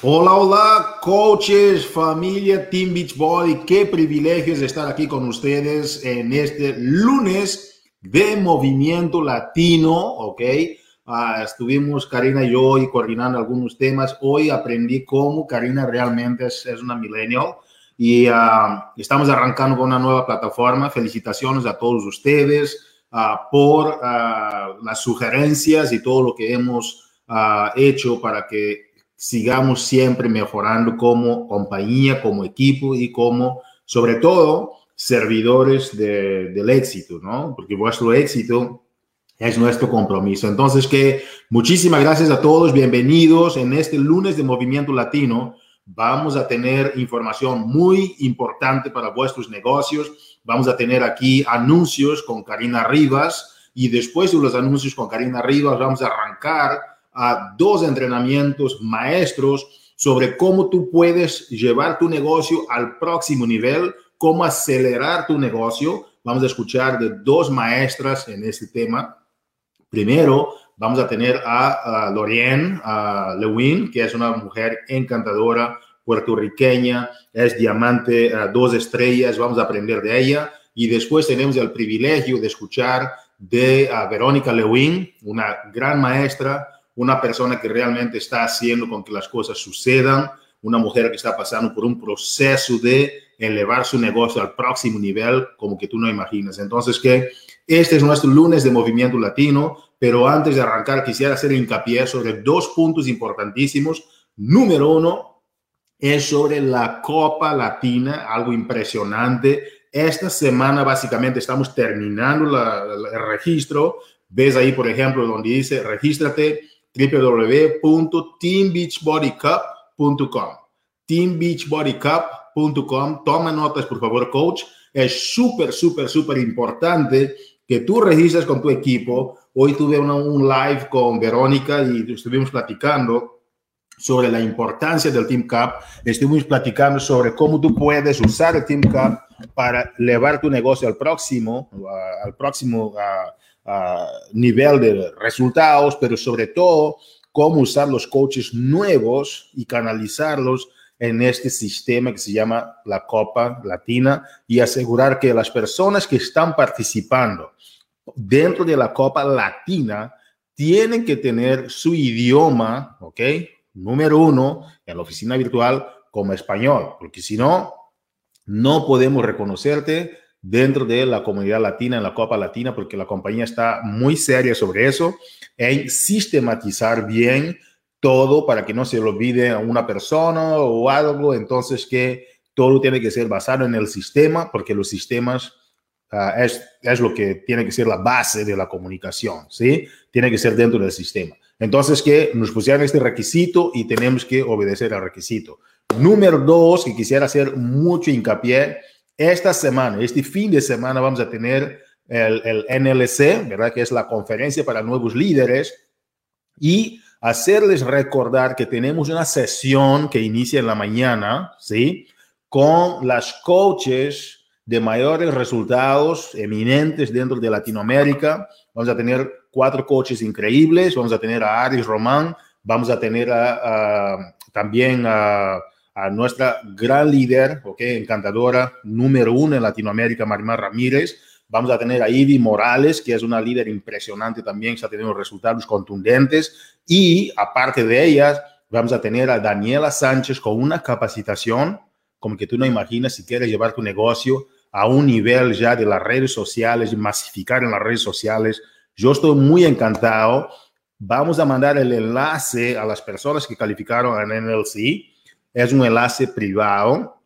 Hola, hola, coaches, familia Team Beachbody. Qué privilegio es estar aquí con ustedes en este lunes de movimiento latino, ¿ok? Uh, estuvimos Karina y yo y coordinando algunos temas. Hoy aprendí cómo Karina realmente es, es una millennial y uh, estamos arrancando con una nueva plataforma. Felicitaciones a todos ustedes uh, por las sugerencias y todo lo que hemos hecho para que sigamos siempre mejorando como compañía, como equipo y como, sobre todo, servidores de, del éxito, ¿no? Porque vuestro éxito es nuestro compromiso. Entonces, que muchísimas gracias a todos, bienvenidos en este lunes de Movimiento Latino. Vamos a tener información muy importante para vuestros negocios. Vamos a tener aquí anuncios con Karina Rivas y después de los anuncios con Karina Rivas vamos a arrancar a dos entrenamientos maestros sobre cómo tú puedes llevar tu negocio al próximo nivel, cómo acelerar tu negocio. Vamos a escuchar de dos maestras en este tema. Primero, vamos a tener a, Lorien Lewin, que es una mujer encantadora, puertorriqueña, es diamante, dos estrellas, vamos a aprender de ella. Y después tenemos el privilegio de escuchar de Verónica Lewin, una gran maestra, una persona que realmente está haciendo con que las cosas sucedan, una mujer que está pasando por un proceso de elevar su negocio al próximo nivel, como que tú no imaginas. Entonces, que este es nuestro lunes de Movimiento Latino, pero antes de arrancar, quisiera hacer hincapié sobre dos puntos importantísimos. Número uno es sobre la Copa Latina, algo impresionante. Esta semana básicamente estamos terminando el registro. Ves ahí, por ejemplo, donde dice, regístrate www.teambeachbodycup.com. Teambeachbodycup.com. Toma notas, por favor, coach. Es súper, súper, súper importante que tú registres con tu equipo. Hoy tuve un live con Verónica y estuvimos platicando sobre la importancia del Team Cup. Estuvimos platicando sobre cómo tú puedes usar el Team Cup para llevar tu negocio al próximo, al próximo nivel de resultados, pero sobre todo cómo usar los coaches nuevos y canalizarlos en este sistema que se llama la Copa Latina y asegurar que las personas que están participando dentro de la Copa Latina tienen que tener su idioma, ¿ok? Número uno, en la oficina virtual como español, porque si no, no podemos reconocerte dentro de la comunidad latina, en la Copa Latina, porque la compañía está muy seria sobre eso, en sistematizar bien todo para que no se lo olvide a una persona o algo, entonces que todo tiene que ser basado en el sistema, porque los sistemas uh, es, es lo que tiene que ser la base de la comunicación, ¿sí? Tiene que ser dentro del sistema. Entonces que nos pusieron este requisito y tenemos que obedecer al requisito. Número dos, que quisiera hacer mucho hincapié, esta semana, este fin de semana, vamos a tener el, el NLC, ¿verdad? Que es la conferencia para nuevos líderes. Y hacerles recordar que tenemos una sesión que inicia en la mañana, ¿sí? Con las coaches de mayores resultados eminentes dentro de Latinoamérica. Vamos a tener cuatro coaches increíbles. Vamos a tener a Aris Román, vamos a tener a, también a a nuestra gran líder, ok, encantadora, número uno en Latinoamérica, Marimar Ramírez. Vamos a tener a Ivy Morales, que es una líder impresionante también, está teniendo resultados contundentes. Y aparte de ellas, vamos a tener a Daniela Sánchez con una capacitación como que tú no imaginas si quieres llevar tu negocio a un nivel ya de las redes sociales masificar en las redes sociales. Yo estoy muy encantado. Vamos a mandar el enlace a las personas que calificaron en NLC es un enlace privado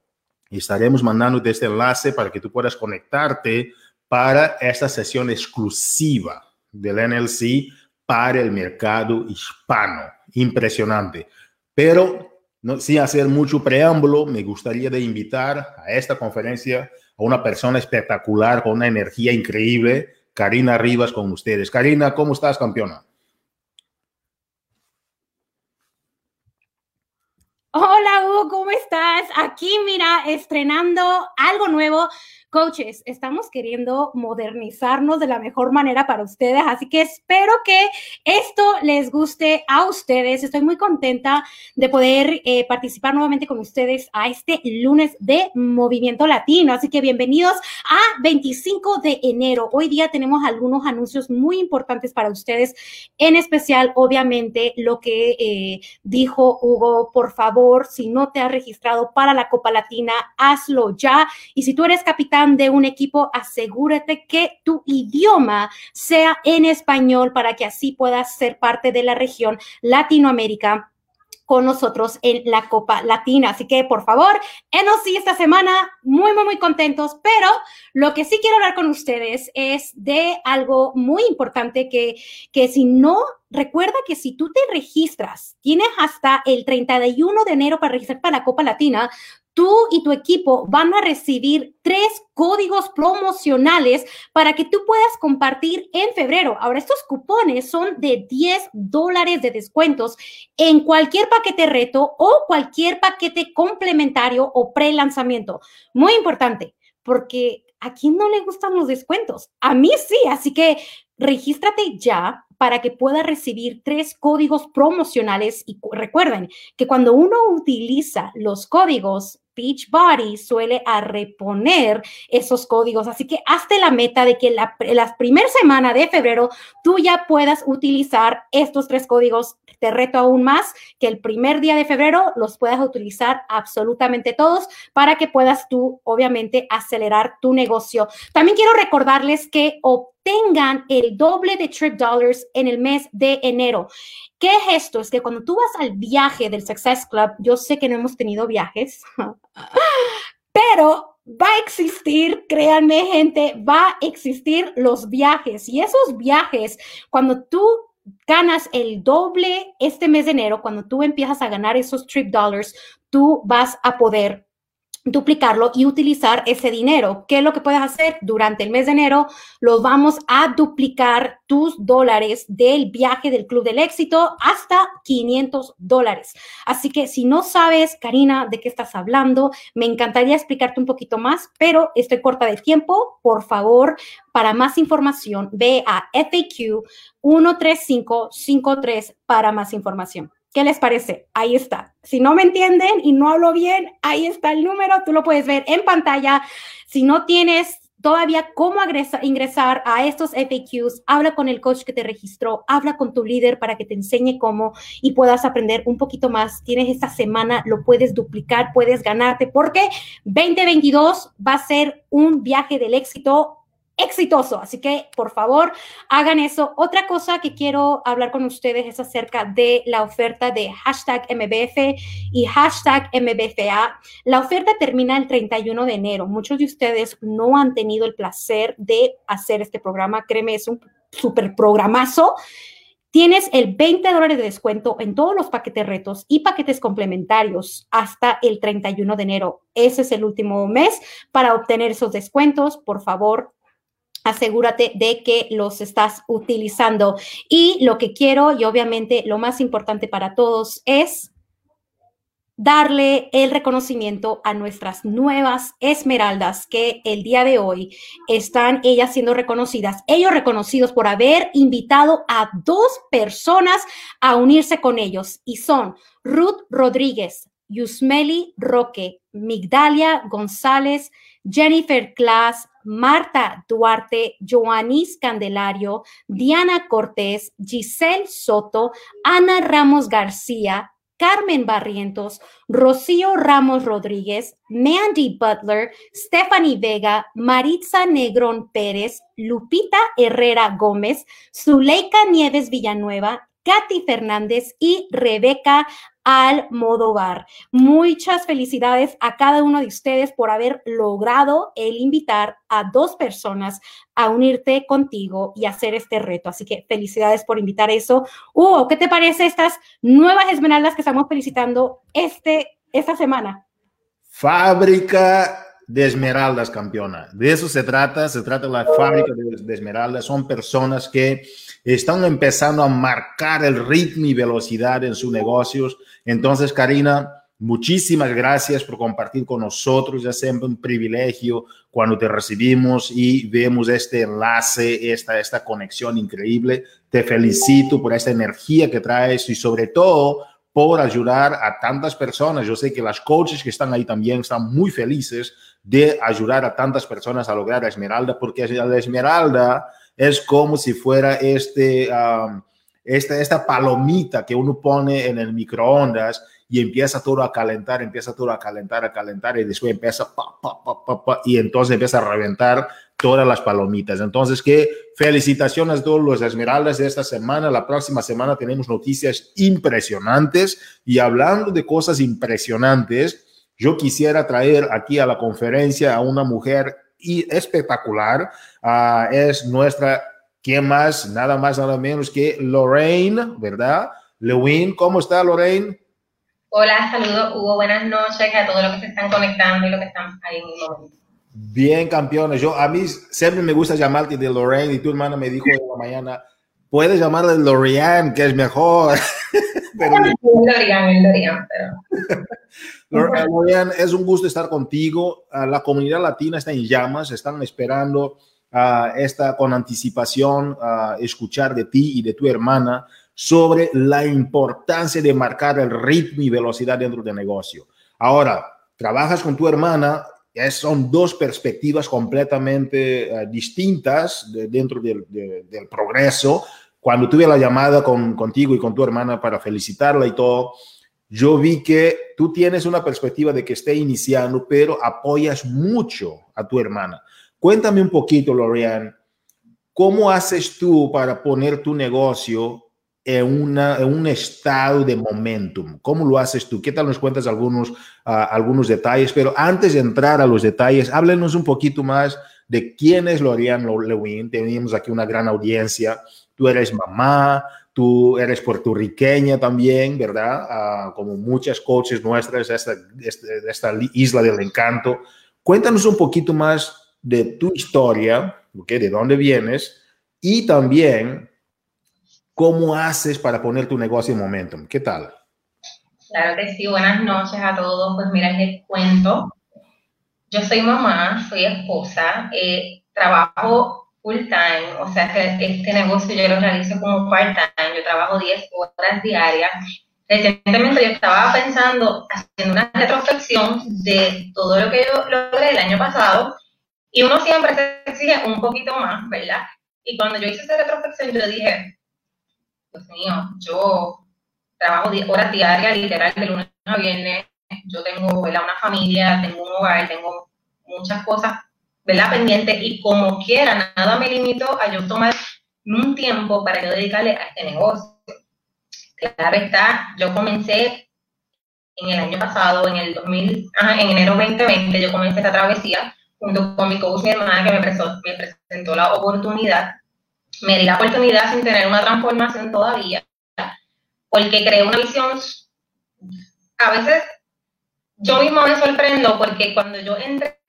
y estaremos mandando este enlace para que tú puedas conectarte para esta sesión exclusiva del NLC para el mercado hispano. Impresionante. Pero sin hacer mucho preámbulo, me gustaría de invitar a esta conferencia a una persona espectacular con una energía increíble, Karina Rivas con ustedes. Karina, ¿cómo estás, campeona? Hola Hugo, ¿cómo estás? Aquí, mira, estrenando algo nuevo Coaches, estamos queriendo modernizarnos de la mejor manera para ustedes, así que espero que esto les guste a ustedes. Estoy muy contenta de poder eh, participar nuevamente con ustedes a este lunes de Movimiento Latino. Así que bienvenidos a 25 de enero. Hoy día tenemos algunos anuncios muy importantes para ustedes, en especial, obviamente, lo que eh, dijo Hugo. Por favor, si no te has registrado para la Copa Latina, hazlo ya. Y si tú eres capitán, de un equipo, asegúrate que tu idioma sea en español para que así puedas ser parte de la región Latinoamérica con nosotros en la Copa Latina. Así que, por favor, sí esta semana, muy, muy, muy contentos, pero lo que sí quiero hablar con ustedes es de algo muy importante que, que si no, recuerda que si tú te registras, tienes hasta el 31 de enero para registrar para la Copa Latina, tú y tu equipo van a recibir tres códigos promocionales para que tú puedas compartir en febrero. Ahora, estos cupones son de 10 dólares de descuentos en cualquier paquete reto o cualquier paquete complementario o pre-lanzamiento. Muy importante, porque ¿a quién no le gustan los descuentos? A mí sí, así que regístrate ya para que pueda recibir tres códigos promocionales. Y recuerden que cuando uno utiliza los códigos, Beachbody suele a reponer esos códigos. Así que hazte la meta de que la, la primera semana de febrero tú ya puedas utilizar estos tres códigos. Te reto aún más que el primer día de febrero los puedas utilizar absolutamente todos para que puedas tú, obviamente, acelerar tu negocio. También quiero recordarles que tengan el doble de trip dollars en el mes de enero. ¿Qué es esto? Es que cuando tú vas al viaje del Success Club, yo sé que no hemos tenido viajes, pero va a existir, créanme gente, va a existir los viajes y esos viajes, cuando tú ganas el doble este mes de enero, cuando tú empiezas a ganar esos trip dollars, tú vas a poder duplicarlo y utilizar ese dinero. ¿Qué es lo que puedes hacer? Durante el mes de enero los vamos a duplicar tus dólares del viaje del Club del Éxito hasta 500 dólares. Así que si no sabes, Karina, de qué estás hablando, me encantaría explicarte un poquito más, pero estoy corta de tiempo. Por favor, para más información, ve a FAQ 13553 para más información. ¿Qué les parece? Ahí está. Si no me entienden y no hablo bien, ahí está el número, tú lo puedes ver en pantalla. Si no tienes todavía cómo ingresar a estos FAQs, habla con el coach que te registró, habla con tu líder para que te enseñe cómo y puedas aprender un poquito más. Tienes esta semana, lo puedes duplicar, puedes ganarte, porque 2022 va a ser un viaje del éxito exitoso. Así que, por favor, hagan eso. Otra cosa que quiero hablar con ustedes es acerca de la oferta de hashtag MBF y hashtag MBFA. La oferta termina el 31 de enero. Muchos de ustedes no han tenido el placer de hacer este programa. Créeme, es un super programazo. Tienes el 20 dólares de descuento en todos los paquetes retos y paquetes complementarios hasta el 31 de enero. Ese es el último mes para obtener esos descuentos. Por favor, asegúrate de que los estás utilizando. Y lo que quiero, y obviamente lo más importante para todos, es darle el reconocimiento a nuestras nuevas esmeraldas que el día de hoy están ellas siendo reconocidas, ellos reconocidos por haber invitado a dos personas a unirse con ellos y son Ruth Rodríguez, Yusmeli Roque, Migdalia González, Jennifer Class, Marta Duarte, Joanis Candelario, Diana Cortés, Giselle Soto, Ana Ramos García, Carmen Barrientos, Rocío Ramos Rodríguez, Mandy Butler, Stephanie Vega, Maritza Negrón Pérez, Lupita Herrera Gómez, Zuleika Nieves Villanueva, Katy Fernández y Rebeca al modo bar. Muchas felicidades a cada uno de ustedes por haber logrado el invitar a dos personas a unirte contigo y hacer este reto. Así que felicidades por invitar eso. Hugo, ¿qué te parece estas nuevas esmeraldas que estamos felicitando este, esta semana? Fábrica de esmeraldas, campeona. De eso se trata, se trata de la fábrica de, esmeraldas. Son personas que están empezando a marcar el ritmo y velocidad en sus negocios. Entonces, Karina, Muchísimas gracias por compartir con nosotros. Es siempre un privilegio cuando te recibimos y vemos este enlace, esta, esta conexión increíble. Te felicito por esta energía que traes y sobre todo por ayudar a tantas personas. Yo sé que las coaches que están ahí también están muy felices de ayudar a tantas personas a lograr la esmeralda, porque la esmeralda es como si fuera este, esta, esta palomita que uno pone en el microondas y empieza todo a calentar, empieza todo a calentar, a calentar y después empieza pa, y entonces empieza a reventar todas las palomitas. Entonces, que felicitaciones a todos los esmeraldas de esta semana. La próxima semana tenemos noticias impresionantes y hablando de cosas impresionantes, yo quisiera traer aquí a la conferencia a una mujer espectacular. Uh, es nuestra, ¿quién más? Nada más, nada menos que Lorraine, ¿verdad? Lewin, ¿cómo está Lorraine? Hola, saludos Hugo, buenas noches a todos los que se están conectando y los que están ahí en el momento. Bien, campeones. Yo, a mí siempre me gusta llamarte de Lorraine y tu hermana me dijo en la mañana, puedes llamarle Lorian, que es mejor. pero, Lorian, Lorian, pero... Lorian, es un gusto estar contigo. Ah, la comunidad latina está en llamas, están esperando uh, esta con anticipación uh, escuchar de ti y de tu hermana sobre la importancia de marcar el ritmo y velocidad dentro del negocio. Ahora, trabajas con tu hermana, son dos perspectivas completamente uh, distintas de, dentro del, de, del, progreso. Cuando tuve la llamada con, contigo y con tu hermana para felicitarla y todo, yo vi que tú tienes una perspectiva de que esté iniciando, pero apoyas mucho a tu hermana. Cuéntame un poquito, Lorian, ¿cómo haces tú para poner tu negocio en, una, un estado de momentum. ¿Cómo lo haces tú? ¿Qué tal nos cuentas algunos, uh, algunos detalles? Pero antes de entrar a los detalles, háblenos un poquito más de quién es Lorian Lewin. Tenemos aquí una gran audiencia. Tú eres mamá, tú eres puertorriqueña también, ¿verdad? Uh, como muchas coaches nuestras de esta, de esta isla del encanto. Cuéntanos un poquito más de tu historia, ¿okay? de dónde vienes y también ¿Cómo haces para poner tu negocio en momentum? ¿Qué tal? Claro que sí, buenas noches a todos. Pues mira, les cuento. Yo soy mamá, soy esposa, eh, trabajo full time, o sea que este negocio yo lo realizo como part time, yo trabajo 10 horas diarias. Recientemente yo estaba pensando, haciendo una retrospección de todo lo que yo logré el año pasado y uno siempre se exige un poquito más, ¿verdad? Y cuando yo hice esa retrospección yo dije, Dios mío, yo trabajo 10 horas diarias, literal, de lunes a viernes. Yo tengo una familia, tengo un hogar, tengo muchas cosas ¿verdad? pendientes y como quiera, nada me limitó a yo tomar un tiempo para yo dedicarle a este negocio. Claro está, yo comencé en el año pasado, en el 2000, ajá, en enero 2020, yo comencé esta travesía junto con mi coach, mi hermana, que me presentó la oportunidad me di la oportunidad sin tener una transformación todavía, porque creé una visión, a veces yo misma me sorprendo porque cuando yo entré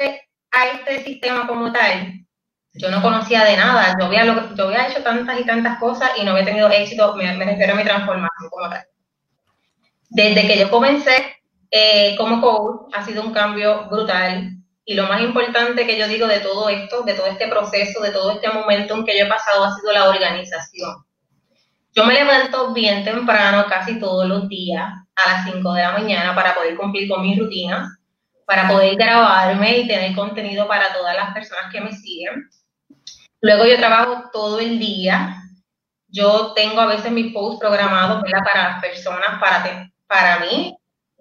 a este sistema como tal, yo no conocía de nada, yo había, hecho tantas y tantas cosas y no había tenido éxito, me, me refiero a mi transformación como tal. Desde que yo comencé eh, como coach, ha sido un cambio brutal. Y lo más importante que yo digo de todo esto, de todo este proceso, de todo este momento en que yo he pasado, ha sido la organización. Yo me levanto bien temprano, casi todos los días, a las 5 de la mañana, para poder cumplir con mis rutinas, para poder grabarme y tener contenido para todas las personas que me siguen. Luego yo trabajo todo el día. Yo tengo a veces mis posts programados para las personas, para, para mí,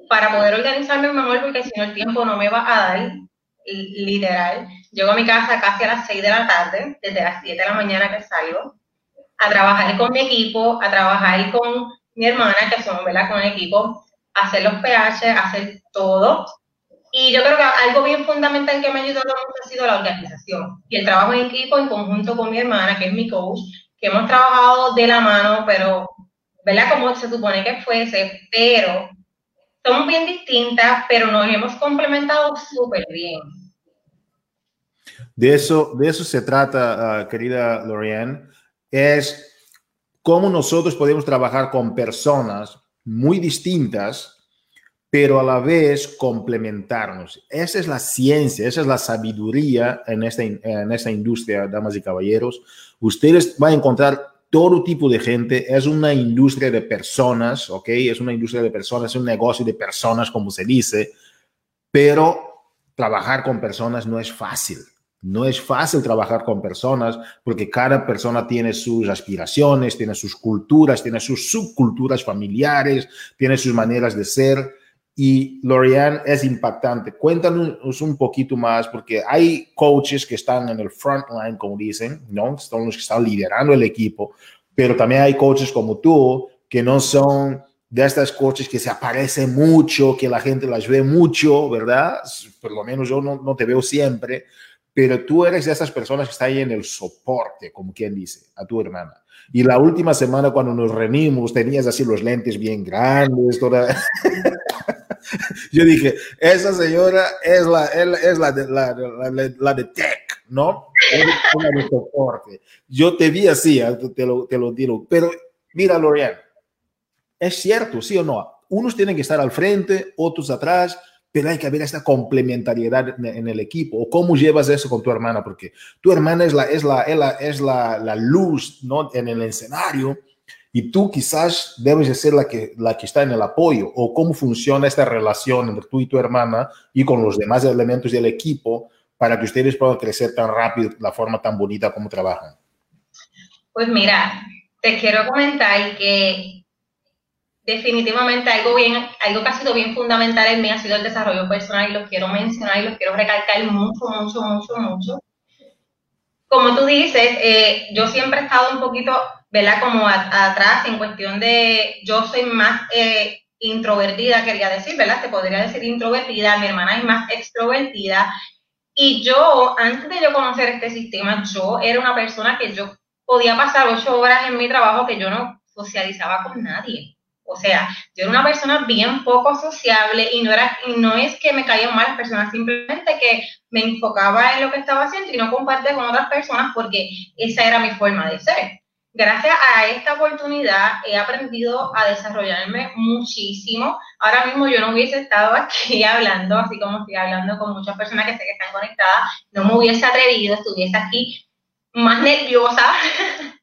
para poder organizarme mejor, porque si no el tiempo no me va a dar literal. Llego a mi casa casi a las 6 de la tarde, desde las 7 de la mañana que salgo, a trabajar con mi equipo, a trabajar con mi hermana, que son, ¿verdad? Con el equipo, hacer los pH, hacer todo. Y yo creo que algo bien fundamental que me ha ayudado mucho ha sido la organización y el trabajo en equipo en conjunto con mi hermana, que es mi coach, que hemos trabajado de la mano, pero, ¿verdad? Como se supone que fuese, pero somos bien distintas, pero nos hemos complementado súper bien. De eso, de eso se trata, uh, querida Lorian, es cómo nosotros podemos trabajar con personas muy distintas, pero a la vez complementarnos. Esa es la ciencia, esa es la sabiduría en esta, en esta industria, damas y caballeros. Ustedes van a encontrar todo tipo de gente, es una industria de personas, ¿ok? Es una industria de personas, es un negocio de personas, como se dice, pero trabajar con personas no es fácil. No es fácil trabajar con personas porque cada persona tiene sus aspiraciones, tiene sus culturas, tiene sus subculturas familiares, tiene sus maneras de ser. Y Lorian es impactante. Cuéntanos un poquito más porque hay coaches que están en el front line, como dicen, ¿no? Son los que están liderando el equipo, pero también hay coaches como tú que no son de estas coaches que se aparecen mucho, que la gente las ve mucho, ¿verdad? Por lo menos yo no, no te veo siempre, pero tú eres de esas personas que están ahí en el soporte, como quien dice, a tu hermana. Y la última semana cuando nos reunimos, tenías así los lentes bien grandes, toda... Yo dije, esa señora es la, es la, de, la, la, de tech, ¿no? La de soporte. Yo te vi así, ¿eh? te lo, te lo digo. Pero mira, Lorian, es cierto, sí o no. Unos tienen que estar al frente, otros atrás, pero hay que haber esta complementariedad en el equipo. ¿O cómo llevas eso con tu hermana? Porque tu hermana es la, es la, es la, es la, la luz ¿no? en el escenario y tú quizás debes de ser la que, la que está en el apoyo. ¿O cómo funciona esta relación entre tú y tu hermana y con los demás elementos del equipo para que ustedes puedan crecer tan rápido, la forma tan bonita como trabajan? Pues mira, te quiero comentar que definitivamente algo bien, algo que ha sido bien fundamental en mí ha sido el desarrollo personal y lo quiero mencionar y lo quiero recalcar mucho, mucho, mucho, mucho. Como tú dices, eh, yo siempre he estado un poquito, ¿verdad? Como atrás en cuestión de, yo soy más eh, introvertida, quería decir, ¿verdad? Te podría decir introvertida, mi hermana es más extrovertida. Y yo, antes de yo conocer este sistema, yo era una persona que yo podía pasar ocho horas en mi trabajo que yo no socializaba con nadie. O sea, yo era una persona bien poco sociable y no, era, no es que me caían mal las personas, simplemente que me enfocaba en lo que estaba haciendo y no compartía con otras personas porque esa era mi forma de ser. Gracias a esta oportunidad he aprendido a desarrollarme muchísimo. Ahora mismo yo no hubiese estado aquí hablando, así como estoy hablando con muchas personas que sé que están conectadas, no me hubiese atrevido, estuviese aquí más nerviosa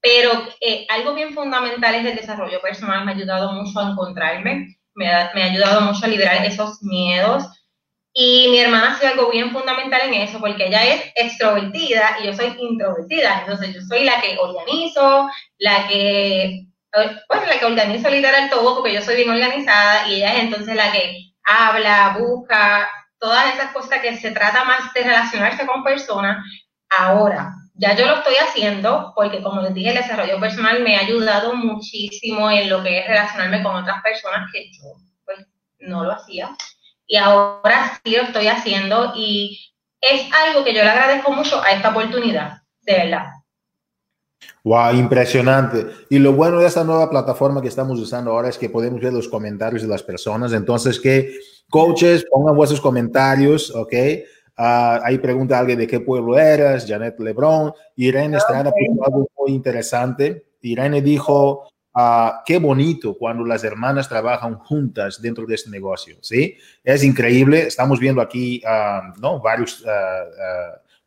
Pero eh, algo bien fundamental es el desarrollo personal. Me ha ayudado mucho a encontrarme, me ha, me ha ayudado mucho a liberar esos miedos. Y mi hermana ha sido algo bien fundamental en eso, porque ella es extrovertida y yo soy introvertida. Entonces yo soy la que organizo, la que, bueno, la que organizo literal todo, porque yo soy bien organizada, y ella es entonces la que habla, busca, todas esas cosas que se trata más de relacionarse con personas. Ahora, ya yo lo estoy haciendo porque, como les dije, el desarrollo personal me ha ayudado muchísimo en lo que es relacionarme con otras personas que yo pues, no lo hacía. Y ahora sí lo estoy haciendo y es algo que yo le agradezco mucho a esta oportunidad, de verdad. Wow, impresionante. Y lo bueno de esta nueva plataforma que estamos usando ahora es que podemos ver los comentarios de las personas. Entonces, que coaches pongan vuestros comentarios, ¿ok? Uh, ahí pregunta alguien de qué pueblo eres, Janet Lebron. Irene Estrada puso algo muy interesante. Irene dijo, uh, qué bonito cuando las hermanas trabajan juntas dentro de este negocio, ¿sí? Es increíble. Estamos viendo aquí, uh, ¿no? Varios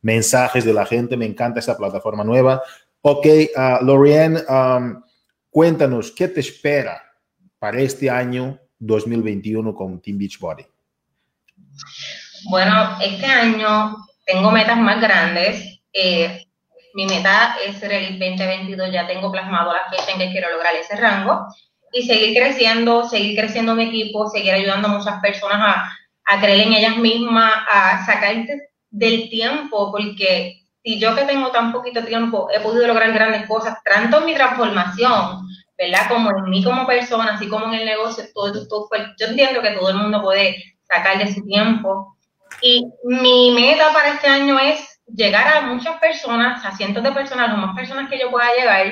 mensajes de la gente. Me encanta esta plataforma nueva. Ok, Lorian, um, cuéntanos, ¿qué te espera para este año 2021 con Team Beachbody? Bueno, este año tengo metas más grandes. Eh, mi meta es ser el 2022, ya tengo plasmado la fecha en que quiero lograr ese rango y seguir creciendo, seguir creciendo mi equipo, seguir ayudando a muchas personas a, creer en ellas mismas, a sacar del tiempo, porque si yo que tengo tan poquito tiempo he podido lograr grandes cosas, tanto en mi transformación, ¿verdad? Como en mí como persona, así como en el negocio, todo, todo, yo entiendo que todo el mundo puede sacar de su tiempo y mi meta para este año es llegar a muchas personas, a cientos de personas, a más personas que yo pueda llegar,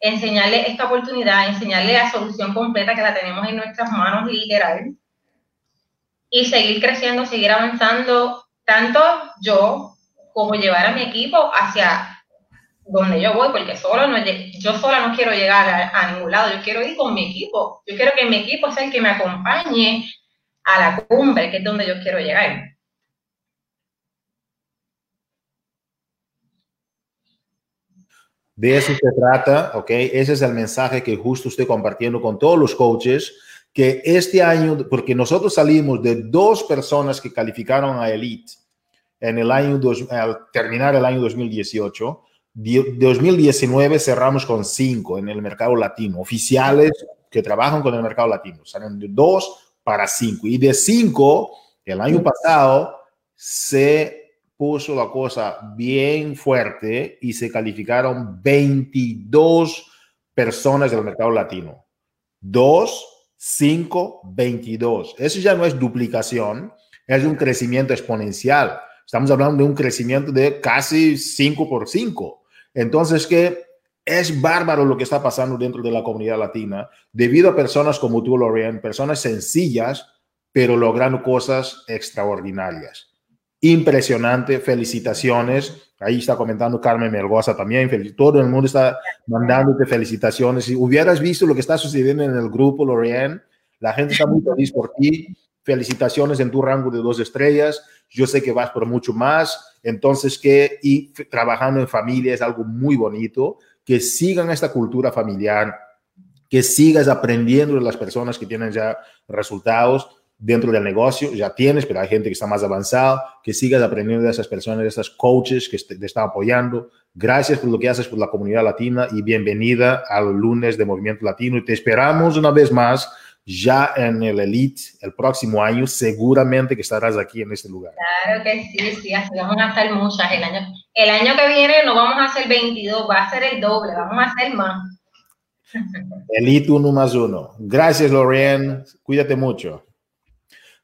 enseñarle esta oportunidad, enseñarle la solución completa que la tenemos en nuestras manos literal y seguir creciendo, seguir avanzando, tanto yo como llevar a mi equipo hacia donde yo voy, porque solo no, yo sola no quiero llegar a, ningún lado, yo quiero ir con mi equipo, yo quiero que mi equipo sea el que me acompañe a la cumbre, que es donde yo quiero llegar. De eso se trata, ¿ok? Ese es el mensaje que justo estoy compartiendo con todos los coaches, que este año, porque nosotros salimos de dos personas que calificaron a Elite en el año, dos, al terminar el año 2018, 2019 cerramos con cinco en el mercado latino, oficiales que trabajan con el mercado latino. Salen de dos para cinco. Y de cinco, el año pasado se puso la cosa bien fuerte y se calificaron 22 personas del mercado latino. 2, 5, 22. Eso ya no es duplicación, es un crecimiento exponencial. Estamos hablando de un crecimiento de casi 5 por 5. Entonces, que es bárbaro lo que está pasando dentro de la comunidad latina, debido a personas como tú, Lorraine, personas sencillas, pero logrando cosas extraordinarias impresionante. Felicitaciones. Ahí está comentando Carmen Melgoza también. Todo el mundo está mandándote felicitaciones. Si hubieras visto lo que está sucediendo en el grupo, Lorian, la gente está muy feliz por ti. Felicitaciones en tu rango de dos estrellas. Yo sé que vas por mucho más. Entonces, que y trabajando en familia es algo muy bonito. Que sigan esta cultura familiar, que sigas aprendiendo de las personas que tienen ya resultados dentro del negocio, ya tienes, pero hay gente que está más avanzada, que sigas aprendiendo de esas personas, de esas coaches que te, están apoyando. Gracias por lo que haces por la comunidad latina y bienvenida al lunes de Movimiento Latino. Y te esperamos una vez más ya en el Elite el próximo año, seguramente que estarás aquí en este lugar. Claro que sí, sí, así vamos a estar muchas. El año, el año que viene no vamos a hacer 22, va a ser el doble, vamos a hacer más. Elite uno más uno. Gracias, Lorraine. Cuídate mucho.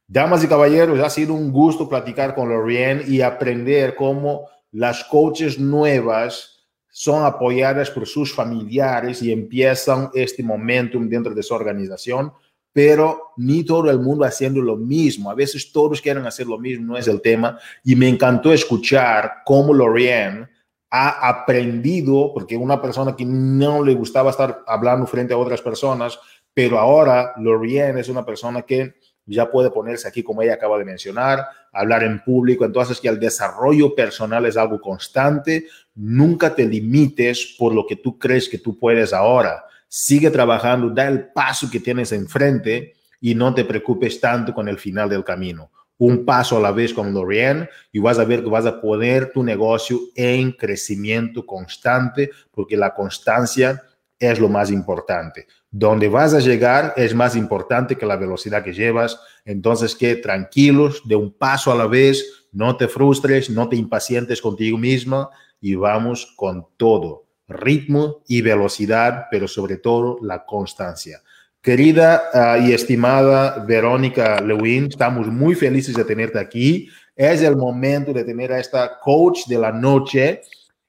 Damas y caballeros, ha sido un gusto platicar con Lorien y aprender cómo las coaches nuevas son apoyadas por sus familiares y empiezan este momentum dentro de su organización, pero ni todo el mundo haciendo lo mismo. A veces todos quieren hacer lo mismo, no es el tema. Y me encantó escuchar cómo Lorien ha aprendido, porque una persona que no le gustaba estar hablando frente a otras personas, pero ahora Lorien es una persona que ya puede ponerse aquí, como ella acaba de mencionar, hablar en público. Entonces, que el desarrollo personal es algo constante. Nunca te limites por lo que tú crees que tú puedes ahora. Sigue trabajando, da el paso que tienes enfrente y no te preocupes tanto con el final del camino. Un paso a la vez con Lorien y vas a ver que vas a poner tu negocio en crecimiento constante porque la constancia es lo más importante. Donde vas a llegar es más importante que la velocidad que llevas. Entonces, que tranquilos, de un paso a la vez, no te frustres, no te impacientes contigo misma y vamos con todo. Ritmo y velocidad, pero sobre todo la constancia. Querida ah, y estimada Verónica Lewin, estamos muy felices de tenerte aquí. Es el momento de tener a esta coach de la noche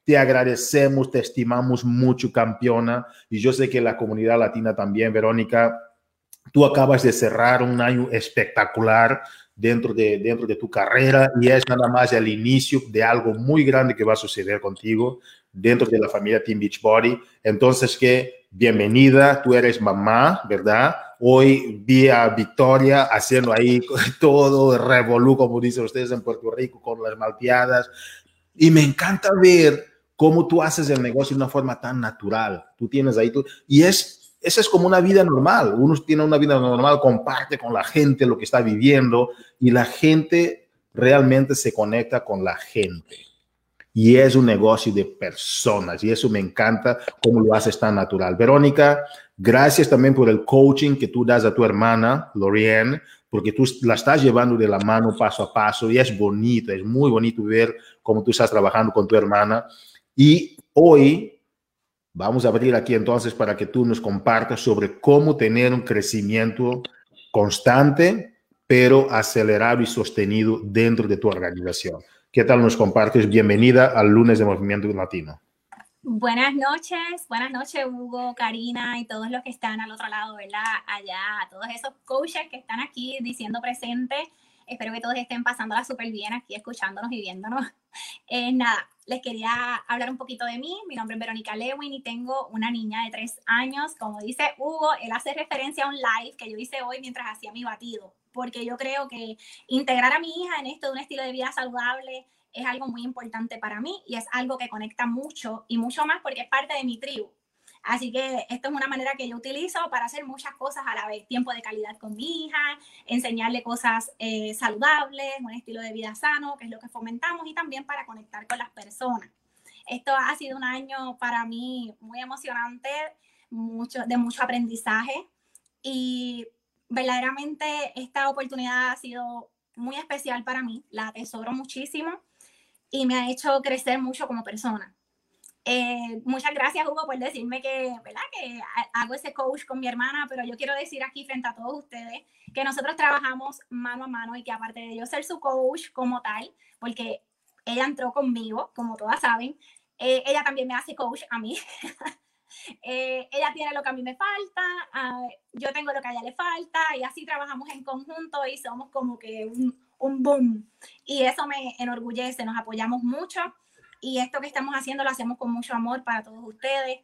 te agradecemos, te estimamos mucho, campeona. Y yo sé que la comunidad latina también, Verónica, tú acabas de cerrar un año espectacular dentro de, dentro de tu carrera y es nada más el inicio de algo muy grande que va a suceder contigo dentro de la familia Team Beachbody. Entonces, que bienvenida, tú eres mamá, ¿verdad? Hoy vi a Victoria haciendo ahí todo revolú, como dicen ustedes en Puerto Rico, con las malteadas. Y me encanta ver cómo tú haces el negocio de una forma tan natural. Tú tienes ahí tú, y es, esa es como una vida normal. Uno tiene una vida normal, comparte con la gente lo que está viviendo y la gente realmente se conecta con la gente. Y es un negocio de personas y eso me encanta cómo lo haces tan natural. Verónica, gracias también por el coaching que tú das a tu hermana, Lorienne, porque tú la estás llevando de la mano paso a paso y es bonito, es muy bonito ver cómo tú estás trabajando con tu hermana y hoy vamos a abrir aquí entonces para que tú nos compartas sobre cómo tener un crecimiento constante, pero acelerado y sostenido dentro de tu organización. ¿Qué tal nos compartes? Bienvenida al lunes de Movimiento Latino. Buenas noches, buenas noches Hugo, Karina y todos los que están al otro lado, ¿verdad? Allá, todos esos coaches que están aquí diciendo presente. Espero que todos estén pasándola súper bien aquí, escuchándonos y viéndonos. Eh, nada, les quería hablar un poquito de mí. Mi nombre es Verónica Lewin y tengo una niña de tres años. Como dice Hugo, él hace referencia a un live que yo hice hoy mientras hacía mi batido, porque yo creo que integrar a mi hija en esto de un estilo de vida saludable es algo muy importante para mí y es algo que conecta mucho y mucho más porque es parte de mi tribu. Así que esto es una manera que yo utilizo para hacer muchas cosas a la vez. Tiempo de calidad con mi hija, enseñarle cosas eh, saludables, un estilo de vida sano, que es lo que fomentamos, y también para conectar con las personas. Esto ha sido un año para mí muy emocionante, mucho, de mucho aprendizaje y verdaderamente esta oportunidad ha sido muy especial para mí, la atesoro muchísimo y me ha hecho crecer mucho como persona. Eh, muchas gracias, Hugo, por decirme que, ¿verdad? que hago ese coach con mi hermana, pero yo quiero decir aquí frente a todos ustedes que nosotros trabajamos mano a mano y que aparte de yo ser su coach como tal, porque ella entró conmigo, como todas saben, eh, ella también me hace coach a mí. Eh, ella tiene lo que a mí me falta, ah, yo tengo lo que a ella le falta y así trabajamos en conjunto y somos como que un, un boom. Y eso me enorgullece, nos apoyamos mucho y esto que estamos haciendo lo hacemos con mucho amor para todos ustedes.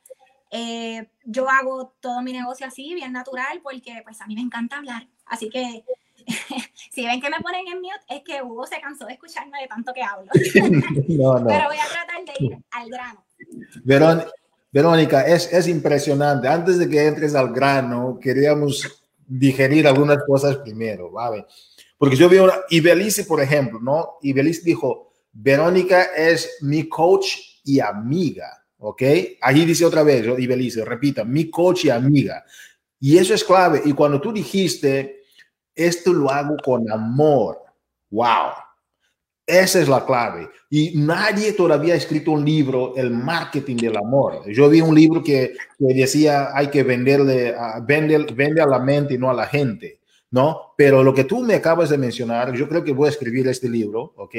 Eh, yo hago todo mi negocio así, bien natural, porque pues a mí me encanta hablar. Así que si ven que me ponen en mute, es que Hugo se cansó de escucharme de tanto que hablo. Pero voy a tratar de ir al grano. Verónica, es, es impresionante. Antes de que entres al grano, queríamos digerir algunas cosas primero, ¿vale? Porque yo veo, y Belice, por ejemplo, ¿no? Y Belice dijo, Verónica es mi coach y amiga, ¿ok? Allí dice otra vez, y Belice, repita, mi coach y amiga. Y eso es clave. Y cuando tú dijiste, esto lo hago con amor, wow. Esa es la clave. Y nadie todavía ha escrito un libro, El marketing del amor. Yo vi un libro que, decía, hay que venderle, a, vender, vende a la mente y no a la gente, ¿no? Pero lo que tú me acabas de mencionar, yo creo que voy a escribir este libro, ¿ok?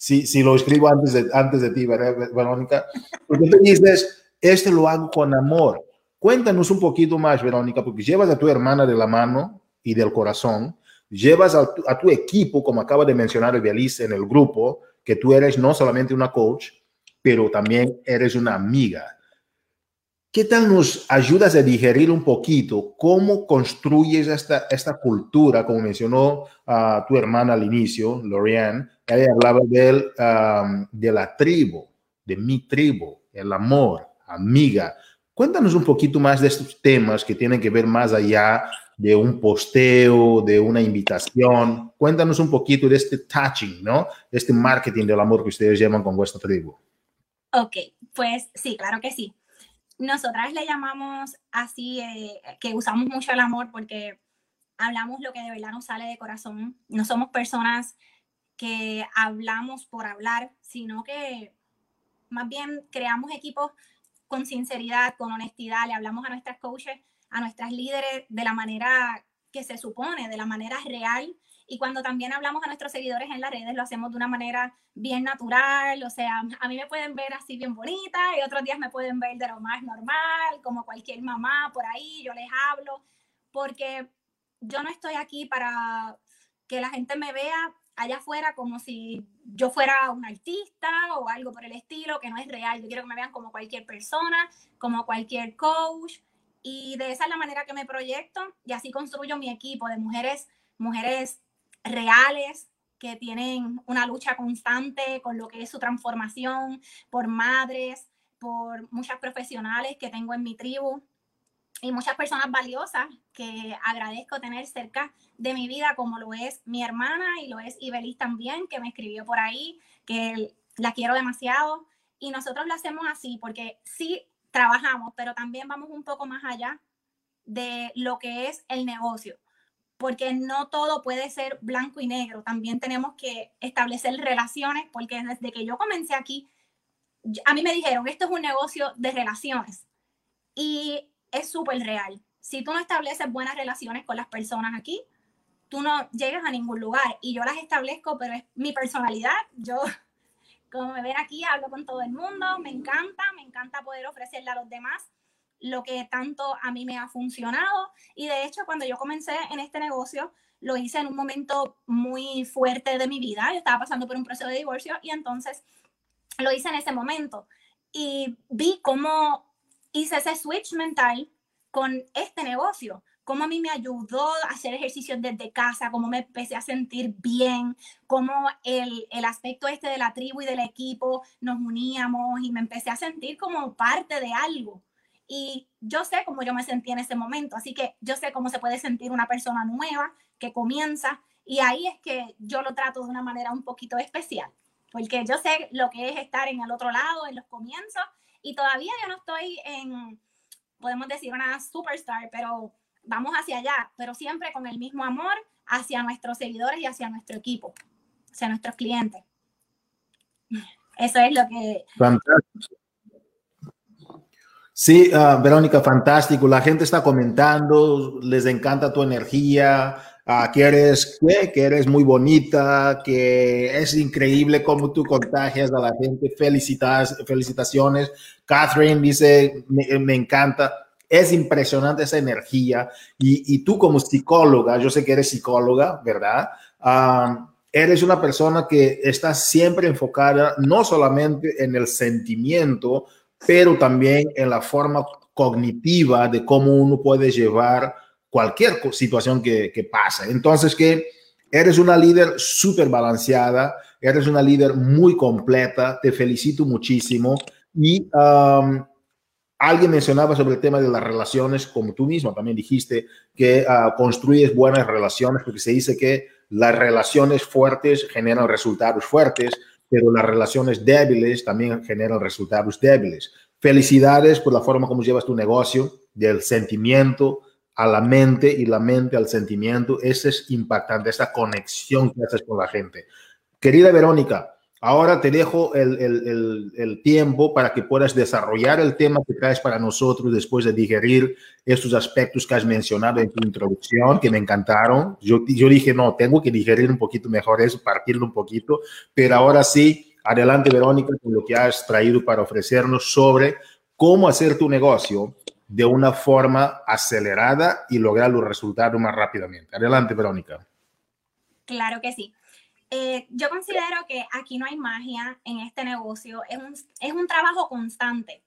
Si, si lo escribo antes de, antes de ti, Verónica, porque tú dices, este lo hago con amor. Cuéntanos un poquito más, Verónica, porque llevas a tu hermana de la mano y del corazón, llevas a tu, a tu equipo, como acaba de mencionar el Belice en el grupo, que tú eres no solamente una coach, pero también eres una amiga. ¿Qué tal nos ayudas a digerir un poquito cómo construyes esta, esta cultura, como mencionó uh, tu hermana al inicio, Lorianne? Ella hablaba de, um, de la tribu, de mi tribu, el amor, amiga. Cuéntanos un poquito más de estos temas que tienen que ver más allá de un posteo, de una invitación. Cuéntanos un poquito de este touching, ¿no? Este marketing del amor que ustedes llaman con vuestra tribu. Ok, pues sí, claro que sí nosotras le llamamos así, eh, que usamos mucho el amor porque hablamos lo que de verdad nos sale de corazón. No somos personas que hablamos por hablar, sino que más bien creamos equipos con sinceridad, con honestidad, le hablamos a nuestras coaches, a nuestras líderes de la manera que se supone, de la manera real y cuando también hablamos a nuestros seguidores en las redes, lo hacemos de una manera bien natural. O sea, a mí me pueden ver así bien bonita y otros días me pueden ver de lo más normal, como cualquier mamá por ahí, yo les hablo, porque yo no estoy aquí para que la gente me vea allá afuera como si yo fuera un artista o algo por el estilo, que no es real. Yo quiero que me vean como cualquier persona, como cualquier coach. Y de esa es la manera que me proyecto y así construyo mi equipo de mujeres, mujeres reales que tienen una lucha constante con lo que es su transformación, por madres, por muchas profesionales que tengo en mi tribu y muchas personas valiosas que agradezco tener cerca de mi vida, como lo es mi hermana y lo es Ibelis también, que me escribió por ahí, que la quiero demasiado. Y nosotros lo hacemos así porque sí trabajamos, pero también vamos un poco más allá de lo que es el negocio porque no todo puede ser blanco y negro. También tenemos que establecer relaciones, porque desde que yo comencé aquí, a mí me dijeron, esto es un negocio de relaciones. Y es súper real. Si tú no estableces buenas relaciones con las personas aquí, tú no llegas a ningún lugar. Y yo las establezco, pero es mi personalidad. Yo, como me ven aquí, hablo con todo el mundo, me encanta, me encanta poder ofrecerle a los demás lo que tanto a mí me ha funcionado. Y de hecho, cuando yo comencé en este negocio, lo hice en un momento muy fuerte de mi vida. Yo estaba pasando por un proceso de divorcio y entonces lo hice en ese momento. Y vi cómo hice ese switch mental con este negocio, cómo a mí me ayudó a hacer ejercicios desde casa, cómo me empecé a sentir bien, cómo el, el, aspecto este de la tribu y del equipo nos uníamos y me empecé a sentir como parte de algo. Y yo sé cómo yo me sentí en ese momento, así que yo sé cómo se puede sentir una persona nueva que comienza y ahí es que yo lo trato de una manera un poquito especial, porque yo sé lo que es estar en el otro lado, en los comienzos, y todavía yo no estoy en, podemos decir, una superstar, pero vamos hacia allá, pero siempre con el mismo amor hacia nuestros seguidores y hacia nuestro equipo, hacia nuestros clientes. Eso es lo que... Sí, uh, Verónica, fantástico. La gente está comentando, les encanta tu energía, uh, que, eres, muy bonita, que es increíble cómo tú contagias a la gente. Felicitas, felicitaciones. Catherine dice, me, encanta. Es impresionante esa energía. Y, tú como psicóloga, yo sé que eres psicóloga, ¿verdad? Uh, eres una persona que está siempre enfocada no solamente en el sentimiento, pero también en la forma cognitiva de cómo uno puede llevar cualquier situación que, que pasa. Entonces, que eres una líder súper balanceada, eres una líder muy completa, te felicito muchísimo. Y um, alguien mencionaba sobre el tema de las relaciones, como tú mismo también dijiste, que uh, construyes buenas relaciones, porque se dice que las relaciones fuertes generan resultados fuertes pero las relaciones débiles también generan resultados débiles. Felicidades por la forma como llevas tu negocio, del sentimiento a la mente y la mente al sentimiento. Ese es impactante, esa conexión que haces con la gente. Querida Verónica, Ahora te dejo el, el, el, tiempo para que puedas desarrollar el tema que traes para nosotros después de digerir estos aspectos que has mencionado en tu introducción, que me encantaron. Yo, yo dije, no, tengo que digerir un poquito mejor eso, partirlo un poquito, pero ahora sí, adelante Verónica con lo que has traído para ofrecernos sobre cómo hacer tu negocio de una forma acelerada y lograr los resultados más rápidamente. Adelante, Verónica. Claro que sí. Eh, yo considero que aquí no hay magia en este negocio, es un, es un trabajo constante.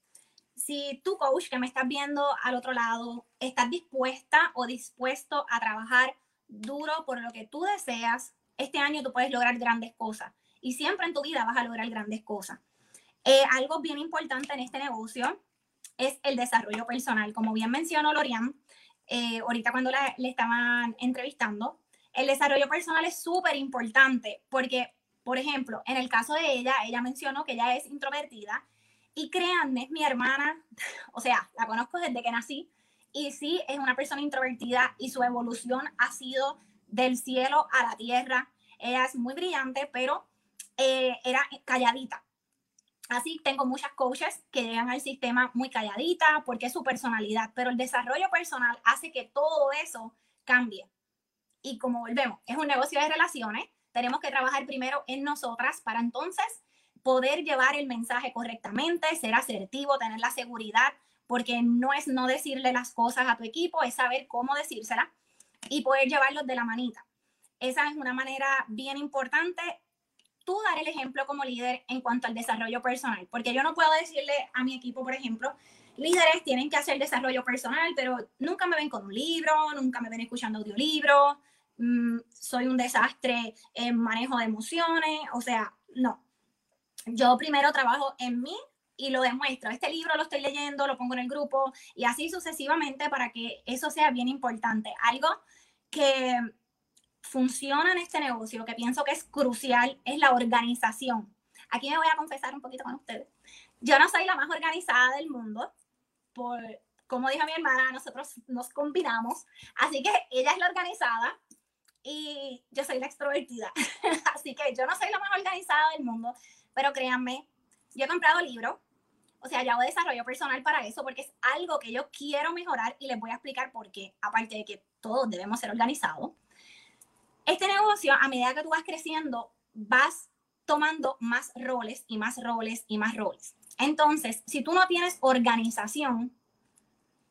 Si tu coach que me estás viendo al otro lado, estás dispuesta o dispuesto a trabajar duro por lo que tú deseas, este año tú puedes lograr grandes cosas y siempre en tu vida vas a lograr grandes cosas. Eh, algo bien importante en este negocio es el desarrollo personal. Como bien mencionó Lorian, eh, ahorita cuando le estaban entrevistando, el desarrollo personal es súper importante porque, por ejemplo, en el caso de ella, ella mencionó que ella es introvertida y créanme, es mi hermana, o sea, la conozco desde que nací y sí es una persona introvertida y su evolución ha sido del cielo a la tierra. Ella muy brillante, pero eh, era calladita. Así tengo muchas coaches que llegan al sistema muy calladita porque es su personalidad, pero el desarrollo personal hace que todo eso cambie. Y como volvemos, es un negocio de relaciones, tenemos que trabajar primero en nosotras para entonces poder llevar el mensaje correctamente, ser asertivo, tener la seguridad, porque no es no decirle las cosas a tu equipo, es saber cómo decírsela y poder llevarlos de la manita. Esa es una manera bien importante. Tú dar el ejemplo como líder en cuanto al desarrollo personal, porque yo no puedo decirle a mi equipo, por ejemplo, líderes tienen que hacer desarrollo personal, pero nunca me ven con un libro, nunca me ven escuchando audiolibros, Mm, soy un desastre en manejo de emociones, o sea, no. Yo primero trabajo en mí y lo demuestro. Este libro lo estoy leyendo, lo pongo en el grupo y así sucesivamente para que eso sea bien importante. Algo que funciona en este negocio, que pienso que es crucial, es la organización. Aquí me voy a confesar un poquito con ustedes. Yo no soy la más organizada del mundo, por, como dijo mi hermana, nosotros nos combinamos, así que ella es la organizada, y yo soy la extrovertida. Así que yo no soy la más organizada del mundo, pero créanme, yo he comprado libros, o sea, yo hago desarrollo personal para eso porque es algo que yo quiero mejorar y les voy a explicar por qué, aparte de que todos debemos ser organizados. Este negocio, a medida que tú vas creciendo, vas tomando más roles y más roles y más roles. Entonces, si tú no tienes organización,